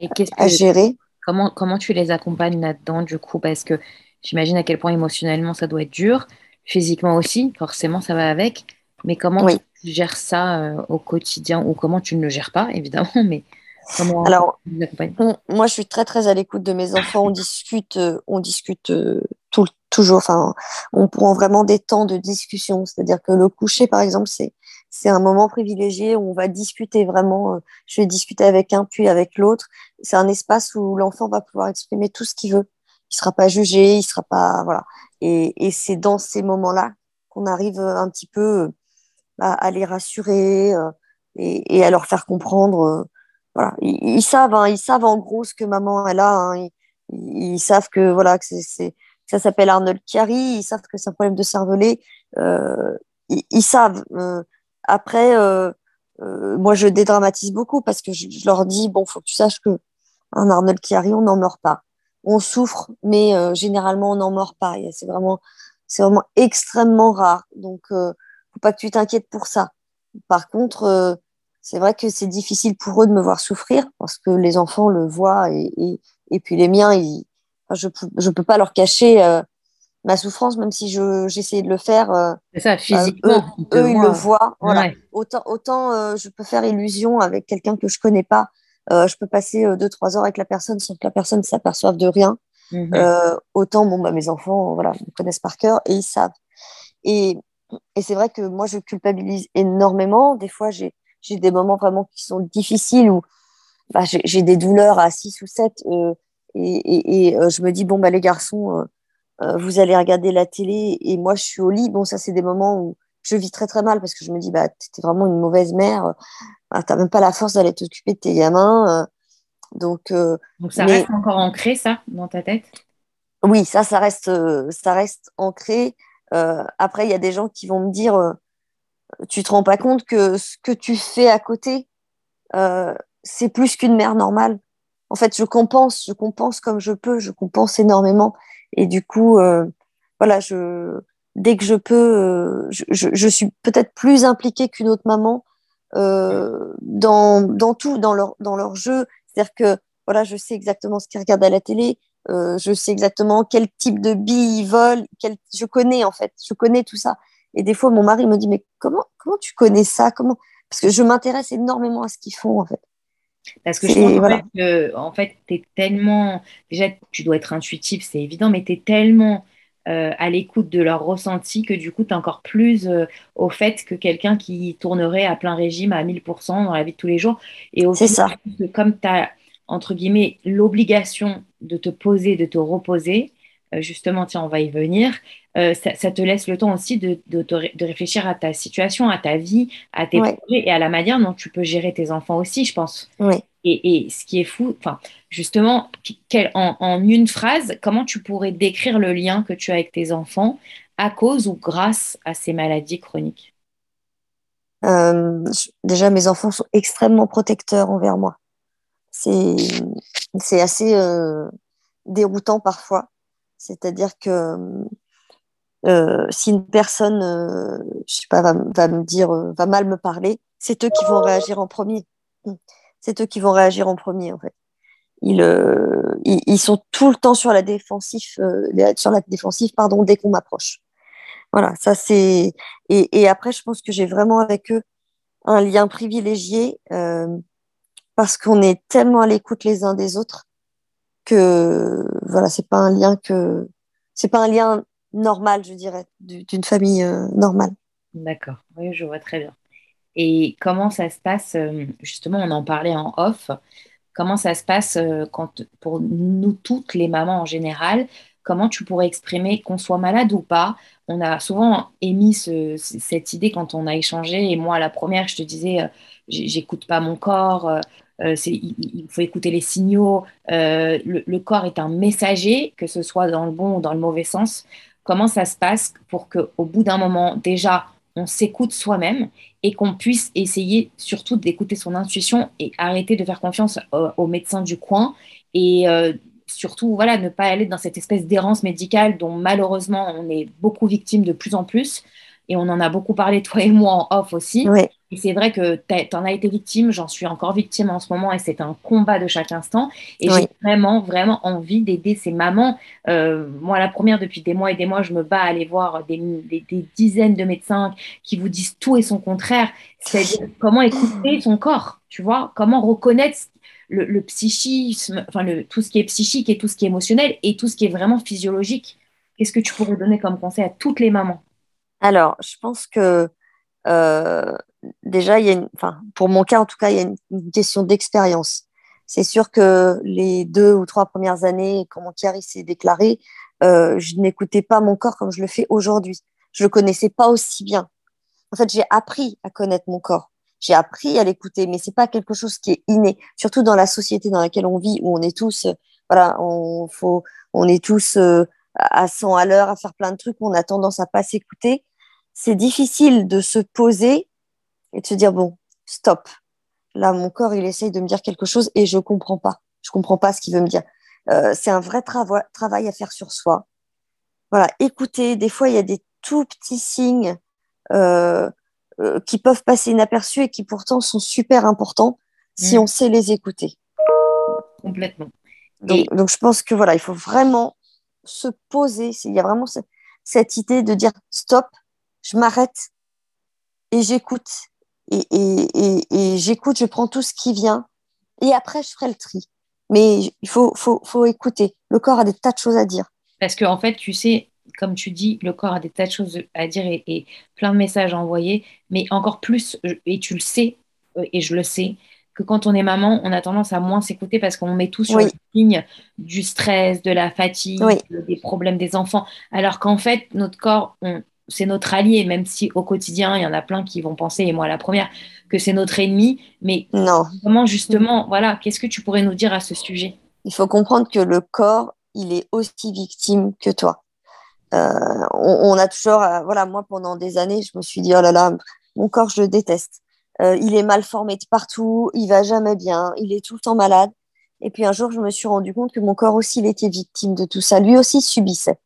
Et à que, gérer. comment, comment tu les accompagnes là-dedans, du coup? Parce que j'imagine à quel point émotionnellement ça doit être dur, physiquement aussi, forcément ça va avec. Mais comment Oui. tu gères ça euh, au quotidien? Ou comment tu ne le gères pas, évidemment, [LAUGHS] mais comment Alors, on- moi, je suis très, très à l'écoute de mes enfants. On discute, euh, on discute euh, tout, toujours. Enfin, on prend vraiment des temps de discussion. C'est-à-dire que le coucher, par exemple, c'est, c'est un moment privilégié où on va discuter vraiment. euh, Je vais discuter avec un, puis avec l'autre. C'est un espace où l'enfant va pouvoir exprimer tout ce qu'il veut. Il sera pas jugé, il sera pas, voilà. Et, et c'est dans ces moments-là qu'on arrive un petit peu à, à les rassurer et, et à leur faire comprendre. Voilà, ils, ils savent, hein, ils savent en gros ce que maman elle a. hein. Ils, ils savent que voilà que c'est, ça s'appelle Arnold Chiari. Ils savent que c'est un problème de cervelet. Euh, ils, savent. Euh, après, euh, euh, moi je dédramatise beaucoup parce que je, je leur dis bon, faut que tu saches que un Arnold Chiari, on n'en meurt pas. On souffre, mais euh, généralement on n'en meurt pas. C'est vraiment, c'est vraiment extrêmement rare. Donc, euh, faut pas que tu t'inquiètes pour ça. Par contre, c'est vrai que c'est difficile pour eux de me voir souffrir parce que les enfants le voient et, et, et puis les miens, ils, enfin, je je peux pas leur cacher euh, ma souffrance, même si je, j'essayais de le faire. euh, C'est ça, bah, eux, physiquement, eux, ils le voient. voient. Voilà. Ouais. Autant, autant euh, je peux faire illusion avec quelqu'un que je connais pas. Je peux passer euh, deux, trois heures avec la personne sans que la personne s'aperçoive de rien. Mhm. Autant, bon, bah, mes enfants, voilà, me connaissent par cœur et ils savent. Et, et c'est vrai que moi, je culpabilise énormément. Des fois, j'ai j'ai des moments vraiment qui sont difficiles où bah, j'ai des douleurs à 6 ou 7 euh, et, et, et, euh, je me dis, bon, bah, les garçons, euh, vous allez regarder la télé et moi, je suis au lit. Bon, ça, c'est des moments où je vis très, très mal parce que je me dis, bah, t'es vraiment une mauvaise mère. Ah, T'as même pas la force d'aller t'occuper de tes gamins. donc, Donc ça mais reste encore ancré, ça, dans ta tête? oui, ça, ça reste, ça reste ancré. Après, il y a des gens qui vont me dire, tu te rends pas compte que ce que tu fais à côté, euh, c'est plus qu'une mère normale. En fait, je compense, je compense comme je peux, je compense énormément. Et du coup, euh, voilà, je, dès que je peux, euh, je, je, je suis peut-être plus impliquée qu'une autre maman euh, dans, dans tout, dans leur, dans leur jeu. C'est-à-dire que voilà, je sais exactement ce qu'ils regardent à la télé, euh, je sais exactement quel type de billes ils volent, je connais en fait, je connais tout ça. Et des fois, mon mari me dit, mais comment, comment tu connais ça? Comment... Parce que je m'intéresse énormément à ce qu'ils font en fait. Parce que je pense en fait que en fait, tu es tellement. Déjà, tu dois être intuitif, c'est évident, mais tu es tellement euh, à l'écoute de leurs ressentis que du coup, tu es encore plus euh, au fait que quelqu'un qui tournerait à plein régime à 1000% dans la vie de tous les jours. Et au C'est final, ça. comme tu as, entre guillemets, l'obligation de te poser, de te reposer, euh, justement, tiens, on va y venir, euh, ça, ça te laisse le temps aussi de, réfléchir à ta situation, à ta vie, à tes Ouais, projets et à la manière dont tu peux gérer tes enfants aussi, je pense. ouais. Et, et ce qui est fou, enfin, justement, quel- en, en une phrase, comment tu pourrais décrire le lien que tu as avec tes enfants à cause ou grâce à ces maladies chroniques? Euh, déjà, mes enfants sont extrêmement protecteurs envers moi. C'est, c'est assez euh, déroutant parfois. C'est-à-dire que euh, si une personne, euh, va, me dire, euh, va mal me parler, c'est eux qui vont réagir en premier. Mm. C'est eux qui vont réagir en premier, en fait. Ils, euh, sont tout le temps sur la défensive, euh, pardon, dès qu'on m'approche. Voilà, ça c'est. Et, après, je pense que j'ai vraiment avec eux un lien privilégié euh, parce qu'on est tellement à l'écoute les uns des autres que voilà, c'est pas un lien que c'est pas un lien normal, je dirais, du- d'une famille euh, normale. D'accord, oui, je vois très bien. Et comment ça se passe, euh, justement, on en parlait en off, comment ça se passe euh, quand, pour nous toutes les mamans en général, comment tu pourrais exprimer qu'on soit malade ou pas? On a souvent émis ce- cette idée quand on a échangé, et moi, la première, je te disais, j'écoute pas mon corps, euh, il, faut écouter les signaux, euh, le, corps est un messager, que ce soit dans le bon ou dans le mauvais sens. Comment ça se passe pour qu'au bout d'un moment, déjà, on s'écoute soi-même? et qu'on puisse essayer surtout d'écouter son intuition et arrêter de faire confiance euh, aux médecins du coin et euh, surtout voilà ne pas aller dans cette espèce d'errance médicale dont malheureusement on est beaucoup victime de plus en plus et on en a beaucoup parlé, toi et moi, en off aussi. Oui. Et c'est vrai que tu en as été victime, j'en suis encore victime en ce moment et c'est un combat de chaque instant. Et Oui. j'ai vraiment, vraiment envie d'aider ces mamans. Euh, moi, la première, depuis des mois et des mois, je me bats à aller voir des, des- des dizaines de médecins qui vous disent tout et son contraire. C'est-à-dire comment écouter son corps, tu vois, comment reconnaître le, le psychisme, enfin le, tout ce qui est psychique et tout ce qui est émotionnel et tout ce qui est vraiment physiologique? Qu'est-ce que tu pourrais donner comme conseil à toutes les mamans? Alors, je pense que euh, déjà, pour mon cas, en tout cas, il y a une, question d'expérience. C'est sûr que les deux ou trois premières années, quand mon Chiari s'est déclaré, euh, je n'écoutais pas mon corps comme je le fais aujourd'hui. Je le connaissais pas aussi bien. En fait, j'ai appris à connaître mon corps. J'ai appris à l'écouter, mais c'est pas quelque chose qui est inné. Surtout dans la société dans laquelle on vit, où on est tous, voilà, on est tous euh, à 100 à l'heure à faire plein de trucs. On a tendance à pas s'écouter. C'est difficile de se poser et de se dire bon, stop. Là, mon corps, il essaye de me dire quelque chose et je comprends pas. Je comprends pas ce qu'il veut me dire. Euh, c'est un vrai trava- travail à faire sur soi. Voilà, écouter. Des fois, il y a des tout petits signes euh, euh, qui peuvent passer inaperçus et qui pourtant sont super importants si Mm. on sait les écouter. Complètement. Donc, Et- donc, je pense que voilà, il faut vraiment se poser. Il y a vraiment ce- cette idée de dire stop, je m'arrête et j'écoute. Et, et, et, et j'écoute, je prends tout ce qui vient et après je ferai le tri. Mais il faut, faut, faut écouter. Le corps a des tas de choses à dire. Parce que, en fait, tu sais, comme tu dis, le corps a des tas de choses à dire et, et plein de messages à envoyer, mais encore plus, et tu le sais, euh, et je le sais, que quand on est maman, on a tendance à moins s'écouter parce qu'on met tout sur Oui. le signe du stress, de la fatigue, Oui. des problèmes des enfants. Alors qu'en fait, notre corps, on- c'est notre allié, même si au quotidien, il y en a plein qui vont penser, et moi la première, que c'est notre ennemi. Mais Non, comment justement, voilà, qu'est-ce que tu pourrais nous dire à ce sujet? il faut comprendre que le corps, il est aussi victime que toi. Euh, on, on a toujours, euh, voilà, moi pendant des années, je me suis dit, oh là là, mon corps, je le déteste. Euh, il est mal formé de partout, il va jamais bien, il est tout le temps malade. Et puis un jour, je me suis rendu compte que mon corps aussi, il était victime de tout ça. Lui aussi subissait.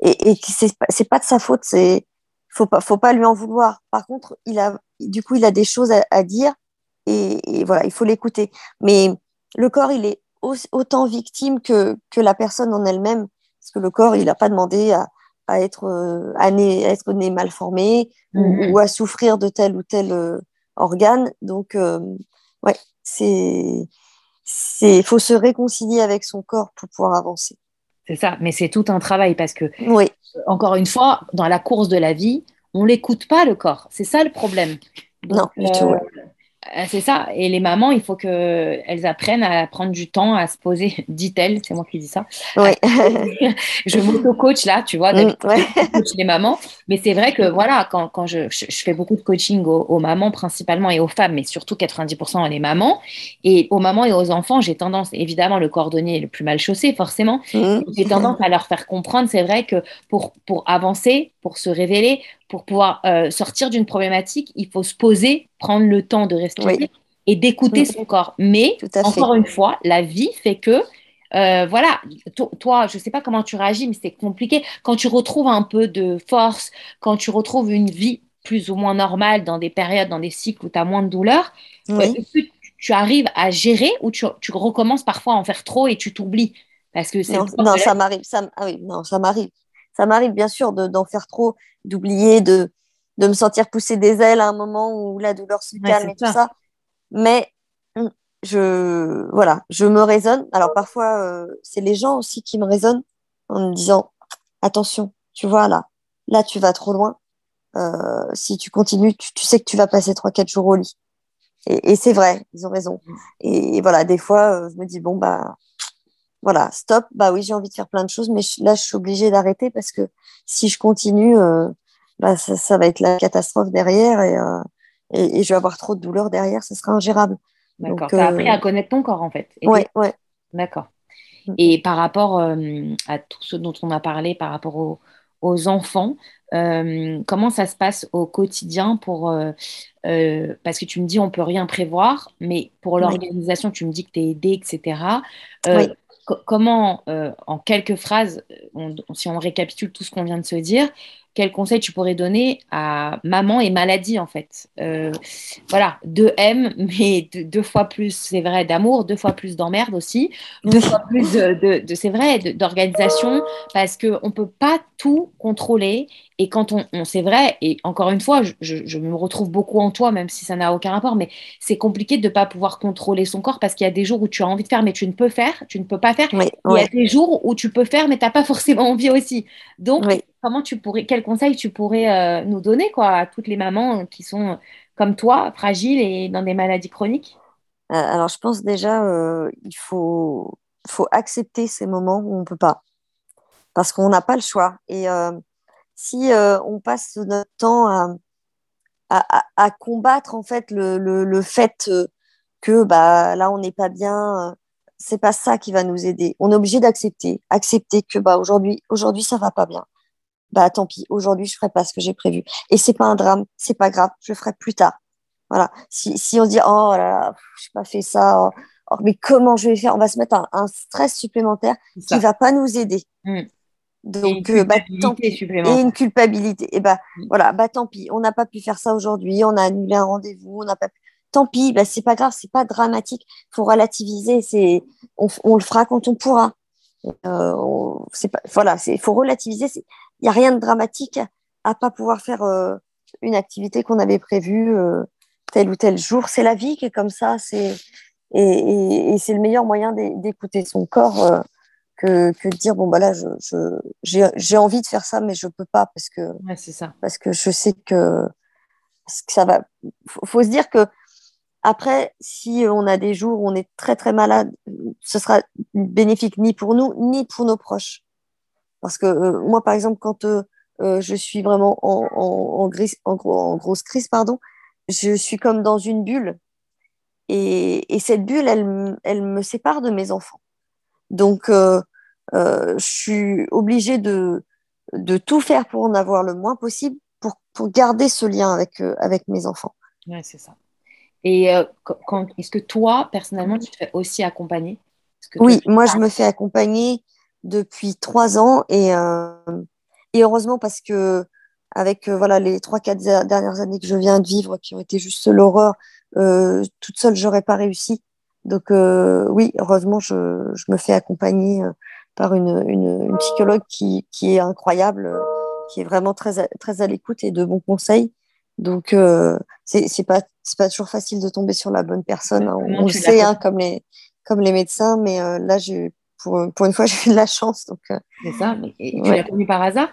Et, et c'est pas- c'est pas de sa faute, c'est faut pas, faut pas lui en vouloir. Par contre, il a, du coup, il a des choses à, à dire et, et voilà, il faut l'écouter. Mais le corps, il est au- autant victime que, que la personne en elle-même, parce que le corps, il n'a pas demandé à, à être, euh, à, né, à être né mal formé ou, Mhm. ou à souffrir de tel ou tel euh, organe. Donc, euh, ouais, c'est, c'est, faut se réconcilier avec son corps pour pouvoir avancer. C'est ça, mais c'est tout un travail parce que Oui, encore une fois, dans la course de la vie, on l'écoute pas le corps. C'est ça le problème. Non, du tout, euh, c'est ça. Et les mamans, il faut qu'elles apprennent à prendre du temps à se poser, [LAUGHS] dit-elle, c'est moi qui dis ça. oui. [LAUGHS] Je m'auto-coach là, tu vois, Mm, d'habitude, ouais. je coach les mamans. Mais c'est vrai que voilà, quand, quand je, je, je fais beaucoup de coaching aux, aux mamans principalement et aux femmes, mais surtout 90% à les mamans. Et aux mamans et aux enfants, j'ai tendance, évidemment, le cordonnier est le plus mal chaussé, forcément. Mm. J'ai tendance à leur faire comprendre, c'est vrai que pour, pour avancer, pour se révéler, pour pouvoir euh, sortir d'une problématique, il faut se poser, prendre le temps de respirer Oui. et d'écouter son corps. Mais, fait. encore une fois, la vie fait que, euh, voilà, to- toi, je ne sais pas comment tu réagis, mais c'est compliqué. Quand tu retrouves un peu de force, quand tu retrouves une vie plus ou moins normale dans des périodes, dans des cycles où tu as moins de douleur, Oui. est-ce que tu- tu arrives à gérer ou tu, tu recommences parfois à en faire trop et tu t'oublies? Parce que Non, non, ça m'arrive. Ça, ah oui, non, ça m'arrive. Ça m'arrive bien sûr de- d'en faire trop, d'oublier, de, de me sentir pousser des ailes à un moment où la douleur se calme et tout ça. ça. Mais hum, je, voilà, je me raisonne. Alors parfois, euh, c'est les gens aussi qui me raisonnent en me disant attention, tu vois là, là tu vas trop loin. Euh, si tu continues, tu, tu sais que tu vas passer 3-4 jours au lit. Et, et c'est vrai, ils ont raison. Et, et voilà, des fois, euh, je me dis bon bah voilà, stop, bah oui, j'ai envie de faire plein de choses, mais là, je suis obligée d'arrêter parce que si je continue, euh, bah, ça, ça va être la catastrophe derrière et, euh, et, et je vais avoir trop de douleur derrière, ce sera ingérable. D'accord. Donc, Tu as euh, appris à connaître ton corps en fait. T'es- ouais. D'accord. Mm. Et par rapport à tout ce dont on a parlé, par rapport aux, aux enfants, comment ça se passe au quotidien pour parce que tu me dis on peut rien prévoir, mais pour Oui. l'organisation, tu me dis que tu es aidée, etc. Oui. Co- comment, euh, en quelques phrases, si on récapitule tout ce qu'on vient de se dire, quel conseil tu pourrais donner à maman et maladie en fait euh, Voilà, deux M, mais deux, fois plus, c'est vrai, d'amour, deux fois plus d'emmerde aussi, deux fois plus de, de, c'est vrai, d'organisation, parce qu'on ne peut pas tout contrôler. Et quand on, c'est vrai, et encore une fois, je, je, me retrouve beaucoup en toi, même si ça n'a aucun rapport, mais c'est compliqué de ne pas pouvoir contrôler son corps parce qu'il y a des jours où tu as envie de faire, mais tu ne peux faire, tu ne peux pas faire. il y a des jours où tu peux faire, mais tu n'as pas forcément envie aussi. Donc, comment tu pourrais, quel conseil tu pourrais euh, nous donner quoi, à toutes les mamans qui sont comme toi, fragiles et dans des maladies chroniques? Euh, Alors, je pense déjà, euh, il faut, faut accepter ces moments où on ne peut pas. Parce qu'on n'a pas le choix. Et si on passe notre temps à, à, à, combattre en fait le, le, le fait que bah, là, on n'est pas bien, c'est pas ça qui va nous aider. On est obligé d'accepter, accepter que bah, aujourd'hui, aujourd'hui, ça va pas bien bah tant pis, aujourd'hui je ferai pas ce que j'ai prévu. Et c'est pas un drame, c'est pas grave, je le ferai plus tard. Voilà. Si, si on se dit oh là là, j'ai pas fait ça, oh, oh, mais comment je vais faire? On va se mettre un, un stress supplémentaire qui va pas nous aider. Mm. Donc, et une, euh, bah, tant pis. et une culpabilité. Et bah mm. voilà, bah tant pis, on n'a pas pu faire ça aujourd'hui, on a annulé un rendez-vous, on n'a pas pu. Tant pis, bah, c'est pas grave, c'est pas dramatique. Faut relativiser. C'est, on, on, le fera quand on pourra. Euh, c'est pas, voilà, c'est, faut relativiser. Il n'y a rien de dramatique à pas pouvoir faire euh, une activité qu'on avait prévue euh, tel ou tel jour. C'est la vie qui est comme ça. C'est et, et, c'est le meilleur moyen d'écouter son corps euh, que, que, de dire bon bah là j'ai envie de faire ça mais je peux pas parce que ça. parce que je sais que, que ça va. Faut, faut se dire que après, si on a des jours où on est très très malade, ce sera bénéfique ni pour nous ni pour nos proches. Parce que euh, moi, par exemple, quand euh, euh, je suis vraiment en, en, en, grosse crise, pardon, je suis comme dans une bulle. Et, et cette bulle, elle, elle, me sépare de mes enfants. Donc, je suis obligée de, de tout faire pour en avoir le moins possible, pour, pour garder ce lien avec, avec mes enfants. Oui, c'est ça. Et est-ce que toi, personnellement, tu te fais aussi accompagner? Oui, moi, je me fais accompagner depuis trois ans et, euh, et heureusement parce que avec euh, voilà les trois quatre dernières années que je viens de vivre qui ont été juste l'horreur euh, toute seule j'aurais pas réussi. Donc oui heureusement je, je, me fais accompagner par une, une, une psychologue qui, qui, est incroyable qui est vraiment très très à l'écoute et de bons conseils. Donc c'est pas c'est pas toujours facile de tomber sur la bonne personne hein. on, le sait hein, comme les comme les médecins mais là j'ai pour, pour une fois, [LAUGHS] j'ai eu de la chance. Donc, euh, c'est ça. Et tu l'as connu par hasard?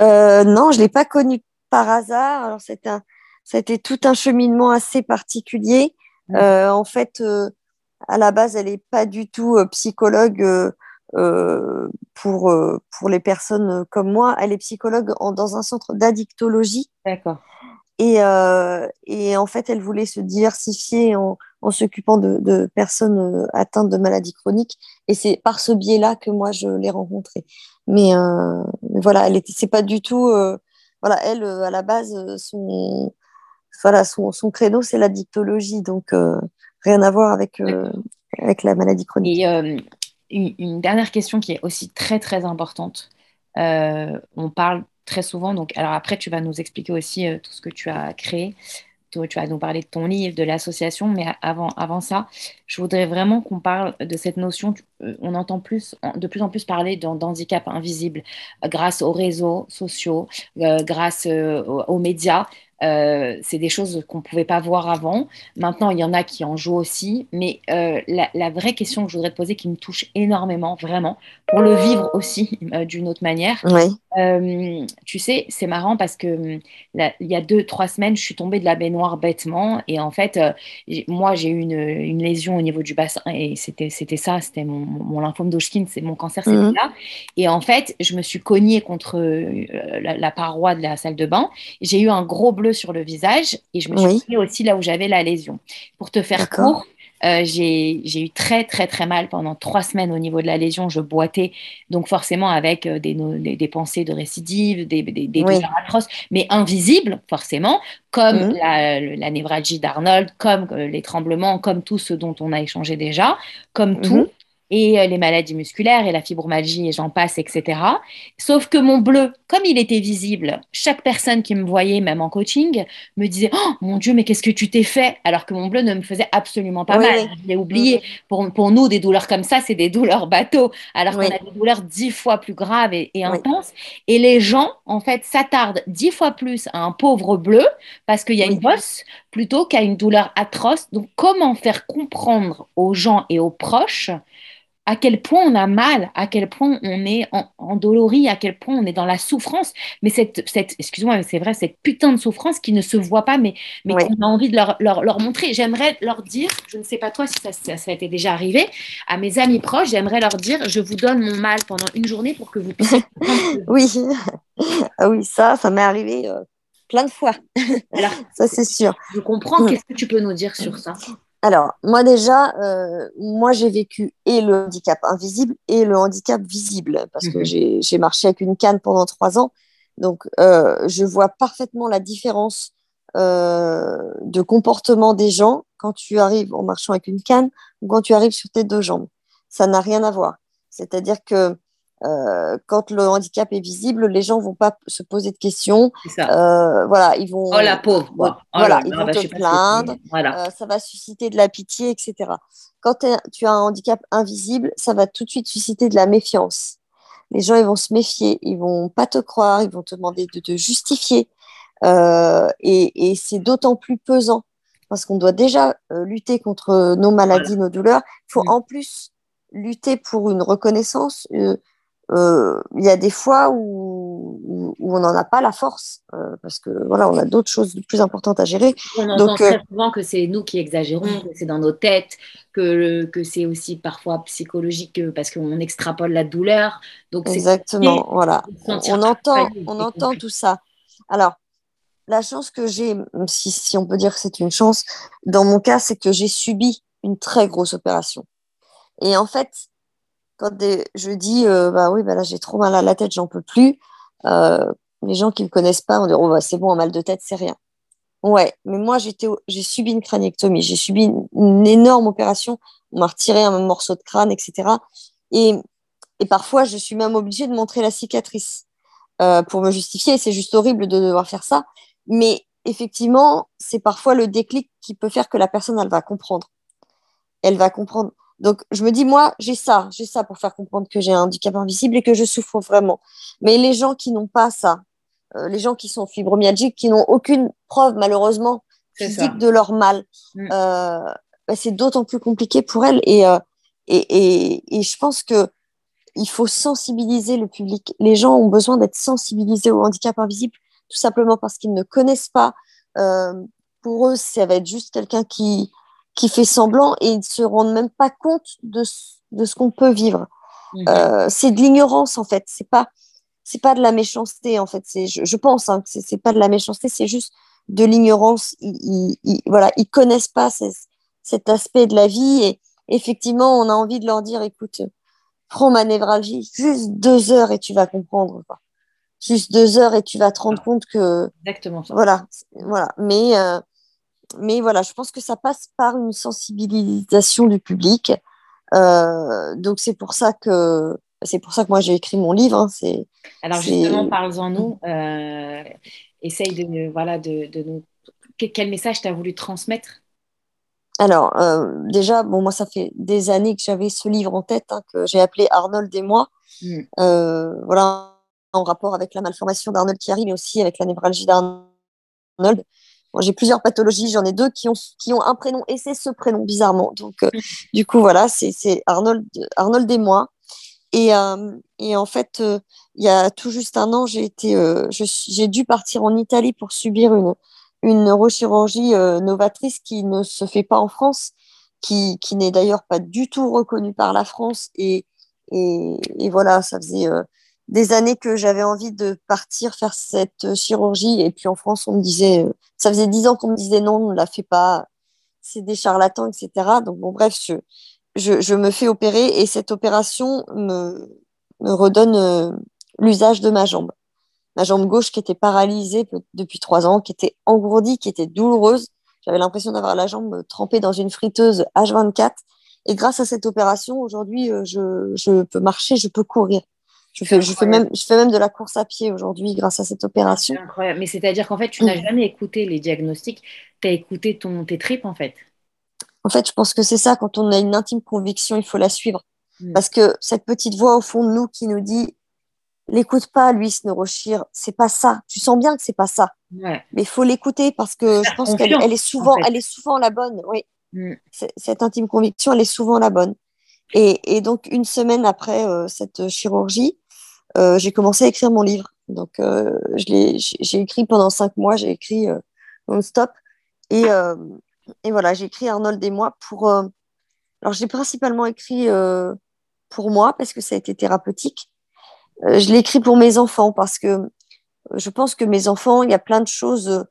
Euh, Non, je ne l'ai pas connu par hasard. Alors, c'était un, ça a été tout un cheminement assez particulier. Euh, en fait, à la base, elle n'est pas du tout psychologue pour, pour les personnes comme moi. Elle est psychologue dans un centre d'addictologie. D'accord. Et, et, en fait, elle voulait se diversifier en, en s'occupant de, personnes euh, atteintes de maladies chroniques. Et c'est par ce biais-là que moi, je l'ai rencontrée. Mais, euh, voilà, elle était, c'est pas du tout. Euh, voilà, elle, à la base, son, voilà, son, son créneau, c'est la dictologie. Donc, rien à voir avec, avec la maladie chronique. Et une, une, dernière question qui est aussi très, très importante. on parle très souvent, donc, alors après, tu vas nous expliquer aussi tout ce que tu as créé tu vas nous parler de ton livre, de l'association, mais avant, ça, je voudrais vraiment qu'on parle de cette notion. Euh, on entend plus, de plus en plus parler d'handicap invisible euh, grâce aux réseaux sociaux, euh, grâce aux médias. Euh, c'est des choses qu'on ne pouvait pas voir avant. Maintenant, il y en a qui en jouent aussi. Mais euh, la, vraie question que je voudrais te poser, qui me touche énormément, vraiment, pour le vivre aussi [LAUGHS] euh, d'une autre manière, tu sais, c'est marrant parce que il y a deux, trois semaines, je suis tombée de la baignoire bêtement. Et en fait, moi, j'ai eu une, lésion au niveau du bassin. Et c'était ça, c'était mon, mon, lymphome d'Hodgkin, c'est mon cancer, c'était mmh. là. Et en fait, je me suis cognée contre la, la paroi de la salle de bain. J'ai eu un gros bleu sur le visage et je me suis aussi là où j'avais la lésion. Pour te faire court, euh, j'ai eu très très très mal pendant trois semaines au niveau de la lésion. Je boitais donc forcément avec euh, des, des, pensées de récidive, des, des, des douleurs atroces, mais invisibles forcément, comme mmh. la, la, névralgie d'Arnold, comme euh, les tremblements, comme tout ce dont on a échangé déjà, comme tout. Et euh, les maladies musculaires et la fibromyalgie et j'en passe, etc. Sauf que mon bleu, comme il était visible, chaque personne qui me voyait, même en coaching, me disait Oh mon Dieu, mais qu'est-ce que tu t'es fait? Alors que mon bleu ne me faisait absolument pas mal. Je l'ai oublié. Mm-hmm. Pour, pour, nous, des douleurs comme ça, c'est des douleurs bateaux, alors qu'on a des douleurs dix fois plus graves et, intenses. Et les gens, en fait, s'attardent dix fois plus à un pauvre bleu parce qu'il y a une bosse plutôt qu'à une douleur atroce. Donc, comment faire comprendre aux gens et aux proches à quel point on a mal, à quel point on est en, endolori, à quel point on est dans la souffrance. Mais cette, cette excuse-moi, c'est vrai, cette putain de souffrance qui ne se voit pas, mais, mais qu'on a envie de leur, leur, montrer. J'aimerais leur dire, je ne sais pas toi si ça, ça, a été déjà arrivé, à mes amis proches, j'aimerais leur dire, je vous donne mon mal pendant une journée pour que vous puissiez. [LAUGHS] oui, [LAUGHS] ah oui, ça, ça m'est arrivé. Euh, plein de fois. [LAUGHS] ça, c'est sûr. Je comprends. Qu'est-ce que tu peux nous dire sur ça? Alors, moi déjà, euh, moi j'ai vécu et le handicap invisible et le handicap visible, parce que mhm. j'ai marché avec une canne pendant trois ans. Donc, euh, je vois parfaitement la différence euh, de comportement des gens quand tu arrives en marchant avec une canne ou quand tu arrives sur tes deux jambes. Ça n'a rien à voir. C'est-à-dire que euh, quand le handicap est visible, les gens vont pas se poser de questions. Euh, voilà, ils vont. Oh la pauvre. voilà, ils vont te plaindre. Euh, ça va susciter de la pitié, etc. Quand tu as un handicap invisible, ça va tout de suite susciter de la méfiance. Les gens, ils vont se méfier, ils vont pas te croire, ils vont te demander de te justifier. et, et c'est d'autant plus pesant parce qu'on doit déjà lutter contre nos maladies, nos douleurs. Il faut mm. en plus lutter pour une reconnaissance, euh, il y a des fois où, où, on n'en a pas la force euh, parce que voilà, on a d'autres choses plus importantes à gérer. On entend Donc, très euh, souvent que c'est nous qui exagérons, que c'est dans nos têtes, que, que c'est aussi parfois psychologique parce qu'on extrapole la douleur. Donc exactement, voilà. On entend, on entend tout ça. Alors, la chance que j'ai, si, si on peut dire que c'est une chance, dans mon cas, c'est que j'ai subi une très grosse opération. Et en fait, quand je dis euh, bah oui bah là j'ai trop mal à la tête j'en peux plus. Euh, les gens qui me connaissent pas on dit oh, bah, c'est bon un mal de tête c'est rien. Ouais mais moi j'ai subi une craniectomie. J'ai subi une, énorme opération. On m'a retiré un morceau de crâne etc et, et parfois je suis même obligée de montrer la cicatrice euh, pour me justifier. C'est juste horrible de devoir faire ça. Mais effectivement c'est parfois le déclic qui peut faire que la personne elle va comprendre. Elle va comprendre donc, je me dis, moi, j'ai ça, j'ai ça pour faire comprendre que j'ai un handicap invisible et que je souffre vraiment. Mais les gens qui n'ont pas ça, euh, les gens qui sont fibromyalgiques, qui n'ont aucune preuve, malheureusement, physique de leur mal, mm. euh, bah, c'est d'autant plus compliqué pour elles. Euh, et, et, et, je pense que il faut sensibiliser le public. Les gens ont besoin d'être sensibilisés au handicap invisible, tout simplement parce qu'ils ne connaissent pas. pour eux, ça va être juste quelqu'un qui, qui fait semblant et ils ne se rendent même pas compte de, de ce qu'on peut vivre. Mhm. Euh, c'est de l'ignorance en fait. C'est pas c'est pas de la méchanceté en fait. C'est je, je pense hein, que c'est pas de la méchanceté, c'est juste de l'ignorance. Ils, ils, voilà, ils connaissent pas cet aspect de la vie et effectivement, on a envie de leur dire écoute, prends ma névralgie, juste deux heures et tu vas comprendre. Quoi. Juste deux heures et tu vas te rendre compte que exactement ça. Voilà, voilà. Mais euh, mais voilà, je pense que ça passe par une sensibilisation du public. Euh, donc c'est pour ça que c'est pour ça que moi j'ai écrit mon livre. Hein, c'est, Alors justement, parle-en nous. Euh, essaye de voilà de, de nous. Quel message tu as voulu transmettre? Alors, euh, déjà, bon, moi, ça fait des années que j'avais ce livre en tête, hein, que j'ai appelé Arnold et moi. Hmm. voilà, en rapport avec la malformation d'Arnold qui arrive, mais aussi avec la névralgie d'Arnold j'ai plusieurs pathologies, j'en ai deux qui ont, qui ont un prénom et c'est ce prénom, bizarrement. Donc, euh, du coup, voilà, c'est Arnold, Arnold et moi. Et, euh, et en fait, euh, il y a tout juste un an, j'ai été, j'ai dû partir en Italie pour subir une, une neurochirurgie novatrice qui ne se fait pas en France, qui, qui n'est d'ailleurs pas du tout reconnue par la France. Et, et, et voilà, ça faisait des années que j'avais envie de partir faire cette chirurgie. Et puis en France, on me disait, euh, ça faisait dix ans qu'on me disait non, ne la fais pas, c'est des charlatans, etc. Donc bon, bref, je, je, me fais opérer et cette opération me, me redonne euh, l'usage de ma jambe. Ma jambe gauche qui était paralysée depuis trois ans, qui était engourdie, qui était douloureuse. J'avais l'impression d'avoir la jambe trempée dans une friteuse H24 Et grâce à cette opération, aujourd'hui, je, je, peux marcher, je peux courir. Je fais, je, fais même, je fais même de la course à pied aujourd'hui grâce à cette opération. Incroyable. Mais c'est-à-dire qu'en fait, tu n'as jamais écouté les diagnostics, tu as écouté ton, tes tripes en fait. En fait, je pense que c'est ça, quand on a une intime conviction, il faut la suivre. Mm. Parce que cette petite voix au fond de nous qui nous dit l'écoute pas, lui, ce neurochir, c'est pas ça. Tu sens bien que c'est pas ça. Mais il faut l'écouter parce que je pense qu'elle elle est souvent, elle est souvent la bonne. Oui. Mm. Cette intime conviction, elle est souvent la bonne. Et, et donc, une semaine après euh, cette chirurgie, euh, j'ai commencé à écrire mon livre. Donc, euh, j'ai écrit pendant cinq mois, j'ai écrit euh, non-stop. Et, et, voilà, j'ai écrit Arnold et moi pour. alors, j'ai principalement écrit pour moi parce que ça a été thérapeutique. je l'ai écrit pour mes enfants parce que je pense que mes enfants, il y a plein de choses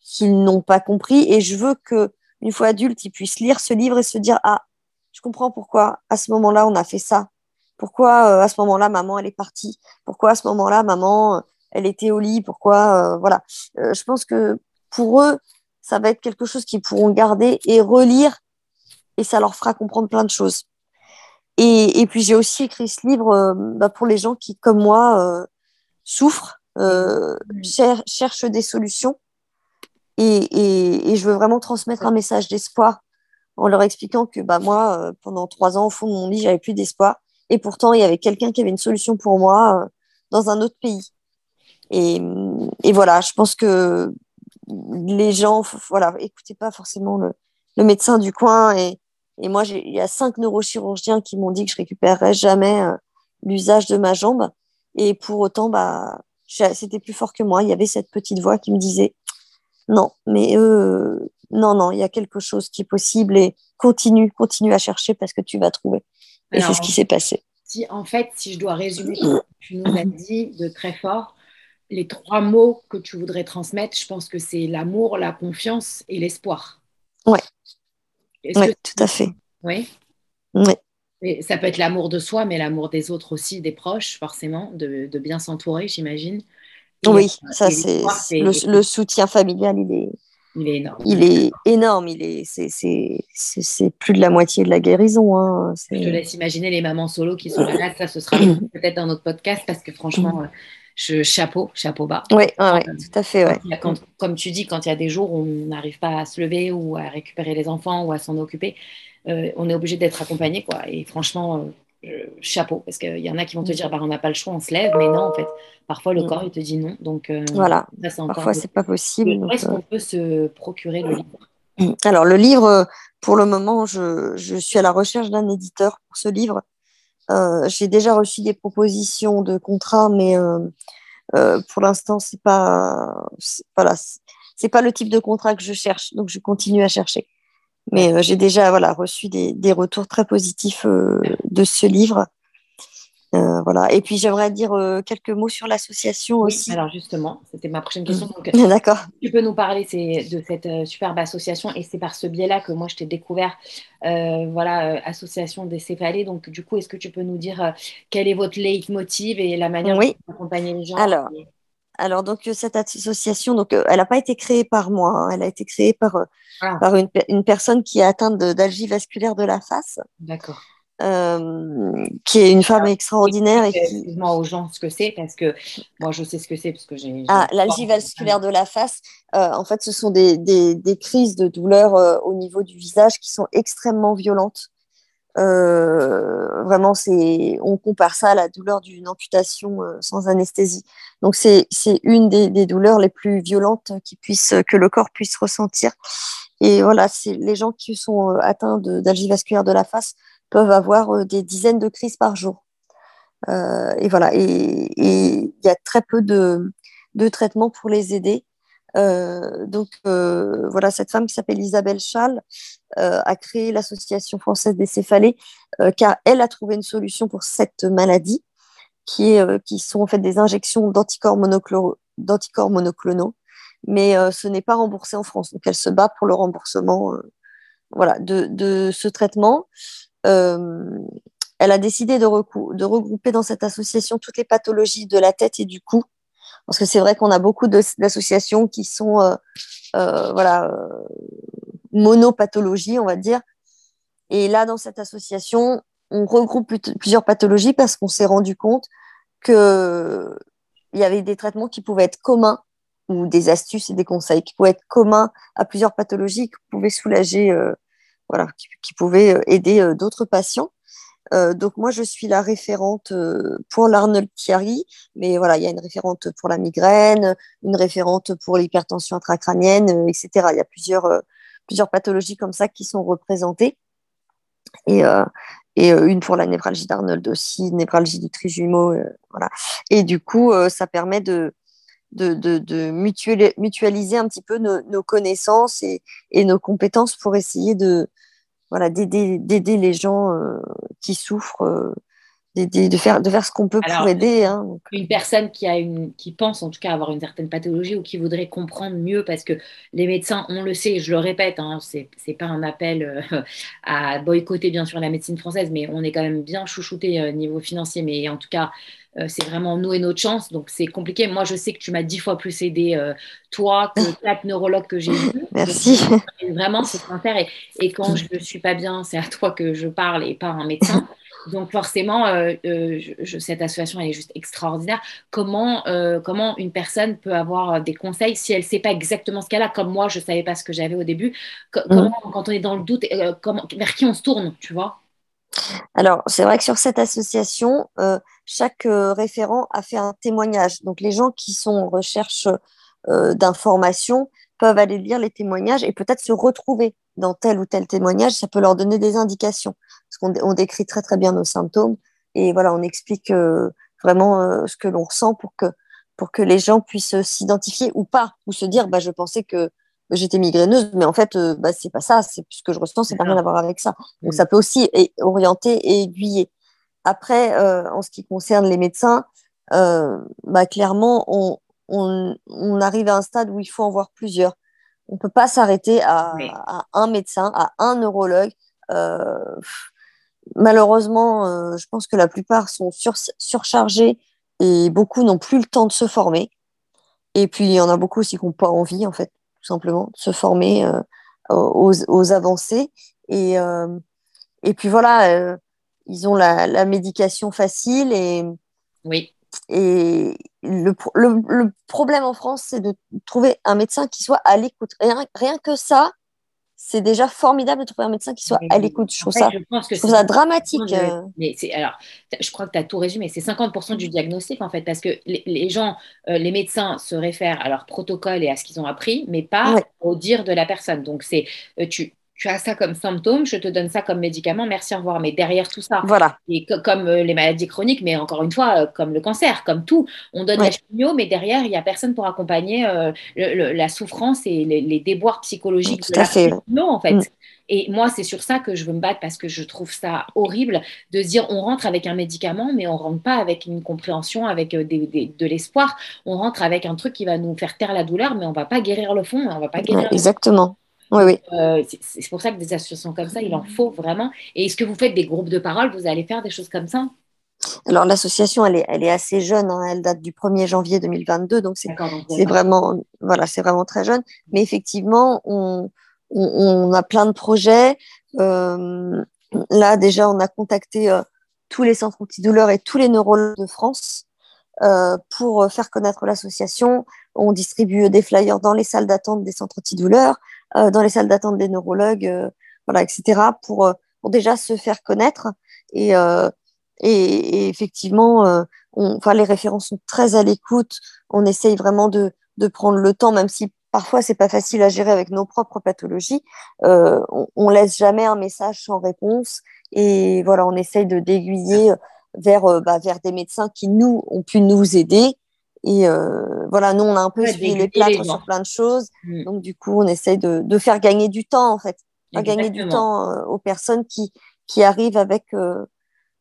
qu'ils n'ont pas compris et je veux que une fois adultes, ils puissent lire ce livre et se dire ah, je comprends pourquoi à ce moment-là on a fait ça pourquoi euh, à ce moment-là, maman, elle est partie? Pourquoi à ce moment-là, maman, euh, elle était au lit? Pourquoi euh, Voilà. je pense que pour eux, ça va être quelque chose qu'ils pourront garder et relire et ça leur fera comprendre plein de choses. Et, et puis j'ai aussi écrit ce livre bah, pour les gens qui, comme moi, souffrent, cherchent des solutions. Et, et, et, je veux vraiment transmettre un message d'espoir en leur expliquant que bah, moi, pendant trois ans, au fond de mon lit, j'avais plus d'espoir. Et pourtant, il y avait quelqu'un qui avait une solution pour moi euh, dans un autre pays. Et, voilà, je pense que les gens, voilà, écoutez pas forcément le, médecin du coin. Et, moi, il y a cinq neurochirurgiens qui m'ont dit que je récupérerais jamais euh, l'usage de ma jambe. Et pour autant, bah, c'était plus fort que moi. Il y avait cette petite voix qui me disait non, mais eux, non, non, il y a quelque chose qui est possible et continue, continue à chercher parce que tu vas trouver. Et c'est ce qui s'est passé. Si, en fait, si je dois résumer, tu nous as dit de très fort les trois mots que tu voudrais transmettre. Je pense que c'est l'amour, la confiance et l'espoir. Ouais. Oui, tout à fait. Oui. Ouais. ça peut être l'amour de soi, mais l'amour des autres aussi, des proches, forcément, de, de bien s'entourer, j'imagine. Oui, ça c'est le, le, soutien familial, il est, il est énorme. Il est énorme. Il est, c'est, plus de la moitié de la guérison. Hein. Je te laisse imaginer les mamans solo qui sont malades. Ça, ce sera [COUGHS] peut-être dans notre podcast parce que franchement, euh, je, chapeau, chapeau bas. Oui, ouais, tout à fait. Ouais. comme tu dis, quand il y a des jours où on n'arrive pas à se lever ou à récupérer les enfants ou à s'en occuper, euh, on est obligé d'être accompagné. Quoi. Et franchement, euh, chapeau, parce qu'il y en a qui vont te dire bah, on n'a pas le choix, on se lève, mais non, en fait, parfois le mm. corps il te dit non. Donc euh, voilà, parfois c'est pas possible. Est-ce qu'on euh, peut se procurer le livre? Mm. Alors le livre, pour le moment, je, je suis à la recherche d'un éditeur pour ce livre. Euh, j'ai déjà reçu des propositions de contrat, mais pour l'instant c'est pas voilà, c'est pas le type de contrat que je cherche, donc je continue à chercher. Mais euh, j'ai déjà voilà, reçu des, des, retours très positifs euh, de ce livre. Euh, voilà. Et puis j'aimerais dire quelques mots sur l'association aussi. Alors justement, c'était ma prochaine question. [LAUGHS] D'accord. Tu peux nous parler de cette superbe association et c'est par ce biais-là que moi je t'ai découvert, voilà, association des céphalées. Donc du coup, est-ce que tu peux nous dire quel est votre leitmotiv et la manière oui. d'accompagner les gens Alors, alors, donc, euh, cette association, donc, euh, elle n'a pas été créée par moi, hein. elle a été créée par, euh, ah. par une, une, personne qui est atteinte d'algie vasculaire de la face. D'accord. Euh, qui est une femme extraordinaire. Et qui... moi aux gens ce que c'est, parce que moi, je sais ce que c'est, parce que j'ai... Ah, l'algie vasculaire de la face, euh, en fait, ce sont des, des, des crises de douleur euh, au niveau du visage qui sont extrêmement violentes. Euh, vraiment, c'est, on compare ça à la douleur d'une amputation euh, sans anesthésie. Donc, c'est, une des, douleurs les plus violentes qui puisse, que le corps puisse ressentir. Et voilà, c'est les gens qui sont euh, atteints d'algie vasculaire de la face peuvent avoir des dizaines de crises par jour. Euh, et voilà, et il y a très peu de, de traitements pour les aider. Euh, donc euh, voilà, cette femme qui s'appelle Isabelle Schall euh, a créé l'association française des céphalées car elle a trouvé une solution pour cette maladie qui, sont en fait des injections d'anticorps monoclonaux, mais ce n'est pas remboursé en France. Donc elle se bat pour le remboursement voilà, de, de, ce traitement. elle a décidé de, de regrouper dans cette association toutes les pathologies de la tête et du cou parce que c'est vrai qu'on a beaucoup d'associations qui sont euh, euh, voilà, euh, monopathologies, on va dire. Et là, dans cette association, on regroupe plusieurs pathologies parce qu'on s'est rendu compte qu'il y avait des traitements qui pouvaient être communs ou des astuces et des conseils qui pouvaient être communs à plusieurs pathologies, qui pouvaient soulager, euh, voilà, qui, pouvaient euh, aider euh, d'autres patients. Donc moi, je suis la référente pour l'Arnold Chiari, mais voilà, il y a une référente pour la migraine, une référente pour l'hypertension intracrânienne, etc. Il y a plusieurs, plusieurs pathologies comme ça qui sont représentées. Et, et une pour la névralgie d'Arnold aussi, névralgie du trijumeau, voilà. Et du coup, ça permet de, de, mutualiser un petit peu nos, connaissances et, nos compétences pour essayer de voilà d'aider les gens euh, qui souffrent euh, de faire de faire ce qu'on peut pour aider hein, une personne qui a une qui pense en tout cas avoir une certaine pathologie ou qui voudrait comprendre mieux parce que les médecins on le sait je le répète hein, c'est c'est pas un appel euh, [LAUGHS] à boycotter bien sûr la médecine française mais on est quand même bien chouchouté niveau financier mais en tout cas euh, c'est vraiment nous et notre chance. Donc, c'est compliqué. Moi, je sais que tu m'as dix fois plus aidé, euh, toi, que [LAUGHS] quatre neurologues que j'ai vus. [LAUGHS] Merci. vraiment, c'est sincère. Et, et quand je ne suis pas bien, c'est à toi que je parle et pas à un médecin. Donc, forcément, euh, je, cette association, elle est juste extraordinaire. Comment, comment une personne peut avoir des conseils si elle ne sait pas exactement ce qu'elle a, comme moi, je ne savais pas ce que j'avais au début? Mm. Comment, quand on est dans le doute, comment, vers qui on se tourne, tu vois? Alors, c'est vrai que sur cette association, euh, chaque euh, référent a fait un témoignage. Donc, les gens qui sont en recherche euh, d'informations peuvent aller lire les témoignages et peut-être se retrouver dans tel ou tel témoignage. Ça peut leur donner des indications. Parce qu'on décrit très, très bien nos symptômes et voilà, on explique vraiment ce que l'on ressent pour que, pour que les gens puissent s'identifier ou pas, ou se dire, bah, je pensais que j'étais migraineuse, mais en fait, euh, bah, c'est pas ça. C'est ce que je ressens, c'est pas rien à voir avec ça. Donc, mm. ça peut aussi orienter et aiguiller. Après, euh, en ce qui concerne les médecins, euh, bah, clairement, on, on, on, arrive à un stade où il faut en voir plusieurs. On peut pas s'arrêter à, à, un médecin, à un neurologue. Malheureusement, je pense que la plupart sont sur, surchargés et beaucoup n'ont plus le temps de se former. Et puis, il y en a beaucoup aussi qui n'ont pas envie, en fait simplement, se former euh, aux, avancées. Et, euh, et puis voilà, euh, ils ont la, médication facile et, oui. et le, le, problème en France, c'est de trouver un médecin qui soit à l'écoute. Rien, rien que ça, c'est déjà formidable de trouver un médecin qui soit à l'écoute. Je trouve ça, ça dramatique. Euh. Mais c'est alors, je crois que tu as tout résumé. C'est 50% du diagnostic en fait, parce que les, gens, euh, les médecins se réfèrent à leur protocole et à ce qu'ils ont appris, mais pas au dire de la personne. Donc c'est, euh, tu, tu as ça comme symptôme, je te donne ça comme médicament, merci, au revoir. Mais derrière tout ça, voilà. et comme euh, les maladies chroniques, mais encore une fois, euh, comme le cancer, comme tout, on donne la chimio, mais derrière, il n'y a personne pour accompagner euh, la souffrance et les, déboires psychologiques tout de la fait. en fait. Mm. Et moi, c'est sur ça que je veux me battre parce que je trouve ça horrible de dire on rentre avec un médicament, mais on rentre pas avec une compréhension, avec de l'espoir. On rentre avec un truc qui va nous faire taire la douleur, mais on va pas guérir le fond, on va pas guérir. exactement. Oui, oui. Euh, c'est pour ça que des associations comme ça, il en faut vraiment. Et est-ce que vous faites des groupes de parole Vous allez faire des choses comme ça? Alors l'association, elle est, elle est assez jeune, hein. elle date du 1er janvier 2022, donc c'est vraiment, voilà, c'est vraiment très jeune. Mais effectivement, on, on, a plein de projets. Euh, là, déjà, on a contacté euh, tous les centres antidouleurs et tous les neurologues de France pour faire connaître l'association. On distribue des flyers dans les salles d'attente des centres antidouleurs. Euh, dans les salles d'attente des neurologues, euh, voilà, etc., pour, euh, pour déjà se faire connaître. Et, effectivement, on, enfin, les référents sont très à l'écoute. On essaye vraiment de, prendre le temps, même si parfois c'est pas facile à gérer avec nos propres pathologies. On, on, laisse jamais un message sans réponse et voilà, on essaye de d'aiguiller vers bah, vers des médecins qui nous ont pu nous aider et euh, voilà, nous, on a un peu suivi les plâtres sur plein de choses. Mm. Donc, du coup, on essaye de, de, faire gagner du temps, en fait. Faire gagner du temps euh, aux personnes qui, qui arrivent avec, euh,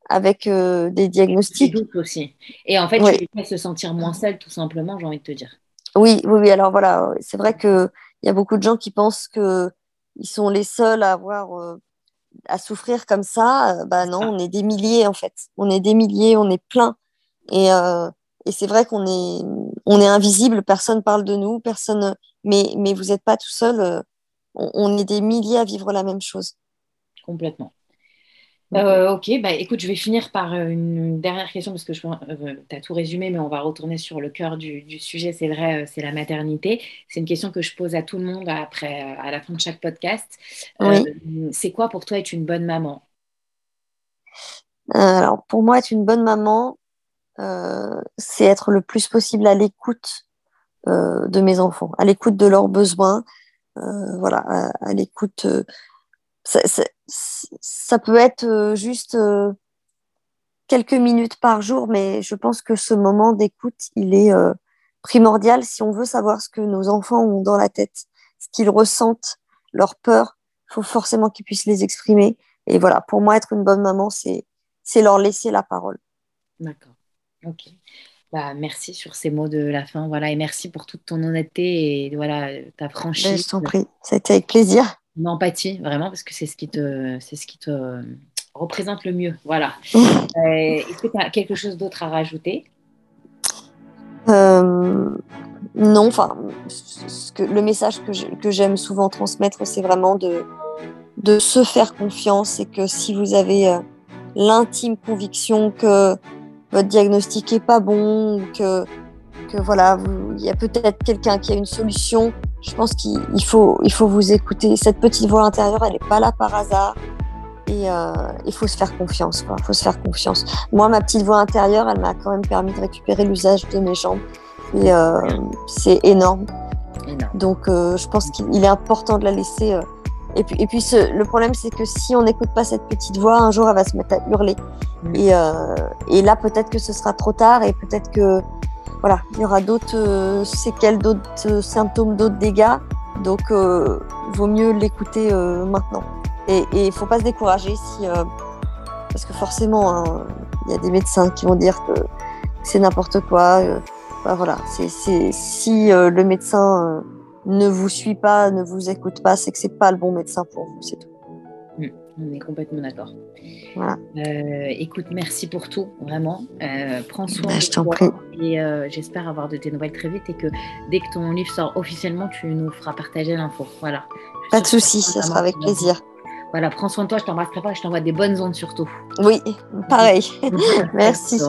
avec des diagnostics. aussi. Et en fait, tu les fais se sentir moins seul, tout simplement, j'ai envie de te dire. Oui, oui, oui. Alors voilà, c'est vrai qu'il y a beaucoup de gens qui pensent qu'ils sont les seuls à avoir. à souffrir comme ça, bah non, on est des milliers en fait. On est des milliers, on est plein. Et, et c'est vrai qu'on est, on est invisible, personne parle de nous, personne. Mais, mais vous n'êtes pas tout seul. Euh, on, est des milliers à vivre la même chose. complètement. Euh, ok, bah écoute, je vais finir par euh, une dernière question parce que tu as tout résumé, mais on va retourner sur le cœur du, sujet. C'est vrai, c'est la maternité. C'est une question que je pose à tout le monde après, à la fin de chaque podcast. c'est quoi pour toi être une bonne maman? Alors, pour moi, être une bonne maman, c'est être le plus possible à l'écoute de mes enfants, à l'écoute de leurs besoins, voilà, à l'écoute ça, peut être euh, juste euh, quelques minutes par jour, mais je pense que ce moment d'écoute, il est euh, primordial si on veut savoir ce que nos enfants ont dans la tête, ce qu'ils ressentent, leurs peurs. Il faut forcément qu'ils puissent les exprimer. Et voilà, pour moi, être une bonne maman, c'est leur laisser la parole. D'accord. Ok. Bah, merci sur ces mots de la fin. Voilà, et merci pour toute ton honnêteté et voilà, ta franchise. Je t'en prie, ça a été avec plaisir une empathie, vraiment, parce que c'est ce qui te, c'est ce qui te représente le mieux. Voilà. [LAUGHS] Euh, est-ce que tu as quelque chose d'autre à rajouter? Euh, Non, enfin, le message que j'aime souvent transmettre, c'est vraiment de, de se faire confiance et que si vous avez euh, l'intime conviction que votre diagnostic est pas bon ou que, que voilà, il y a peut-être quelqu'un qui a une solution, je pense qu'il faut, il faut vous écouter. Cette petite voix intérieure, elle n'est pas là par hasard. Et euh, il faut se faire confiance. Il faut se faire confiance. Moi, ma petite voix intérieure, elle m'a quand même permis de récupérer l'usage de mes jambes. Et euh, c'est énorme. Donc, euh, je pense qu'il est important de la laisser. Et puis, et puis le problème, c'est que si on n'écoute pas cette petite voix, un jour, elle va se mettre à hurler. Mm. Et, et là, peut-être que ce sera trop tard et peut-être que voilà, il y aura d'autres euh, séquelles, d'autres euh, symptômes, d'autres dégâts. Donc, il euh, vaut mieux l'écouter maintenant. Et il ne faut pas se décourager si, parce que forcément, hein, il y a des médecins qui vont dire que c'est n'importe quoi. Bah, voilà, c'est si le médecin ne vous suit pas, ne vous écoute pas, c'est que c'est pas le bon médecin pour vous, c'est tout. On est complètement d'accord. Euh, écoute, merci pour tout, vraiment. Euh, prends soin bah, de toi. Et euh, j'espère avoir de tes nouvelles très vite et que dès que ton livre sort officiellement, tu nous feras partager l'info. Voilà. Pas de souci, ça sera avec plaisir. Voilà, prends soin de toi, je t'embrasse très fort et je t'envoie des bonnes ondes surtout. Oui, pareil. [LAUGHS] merci.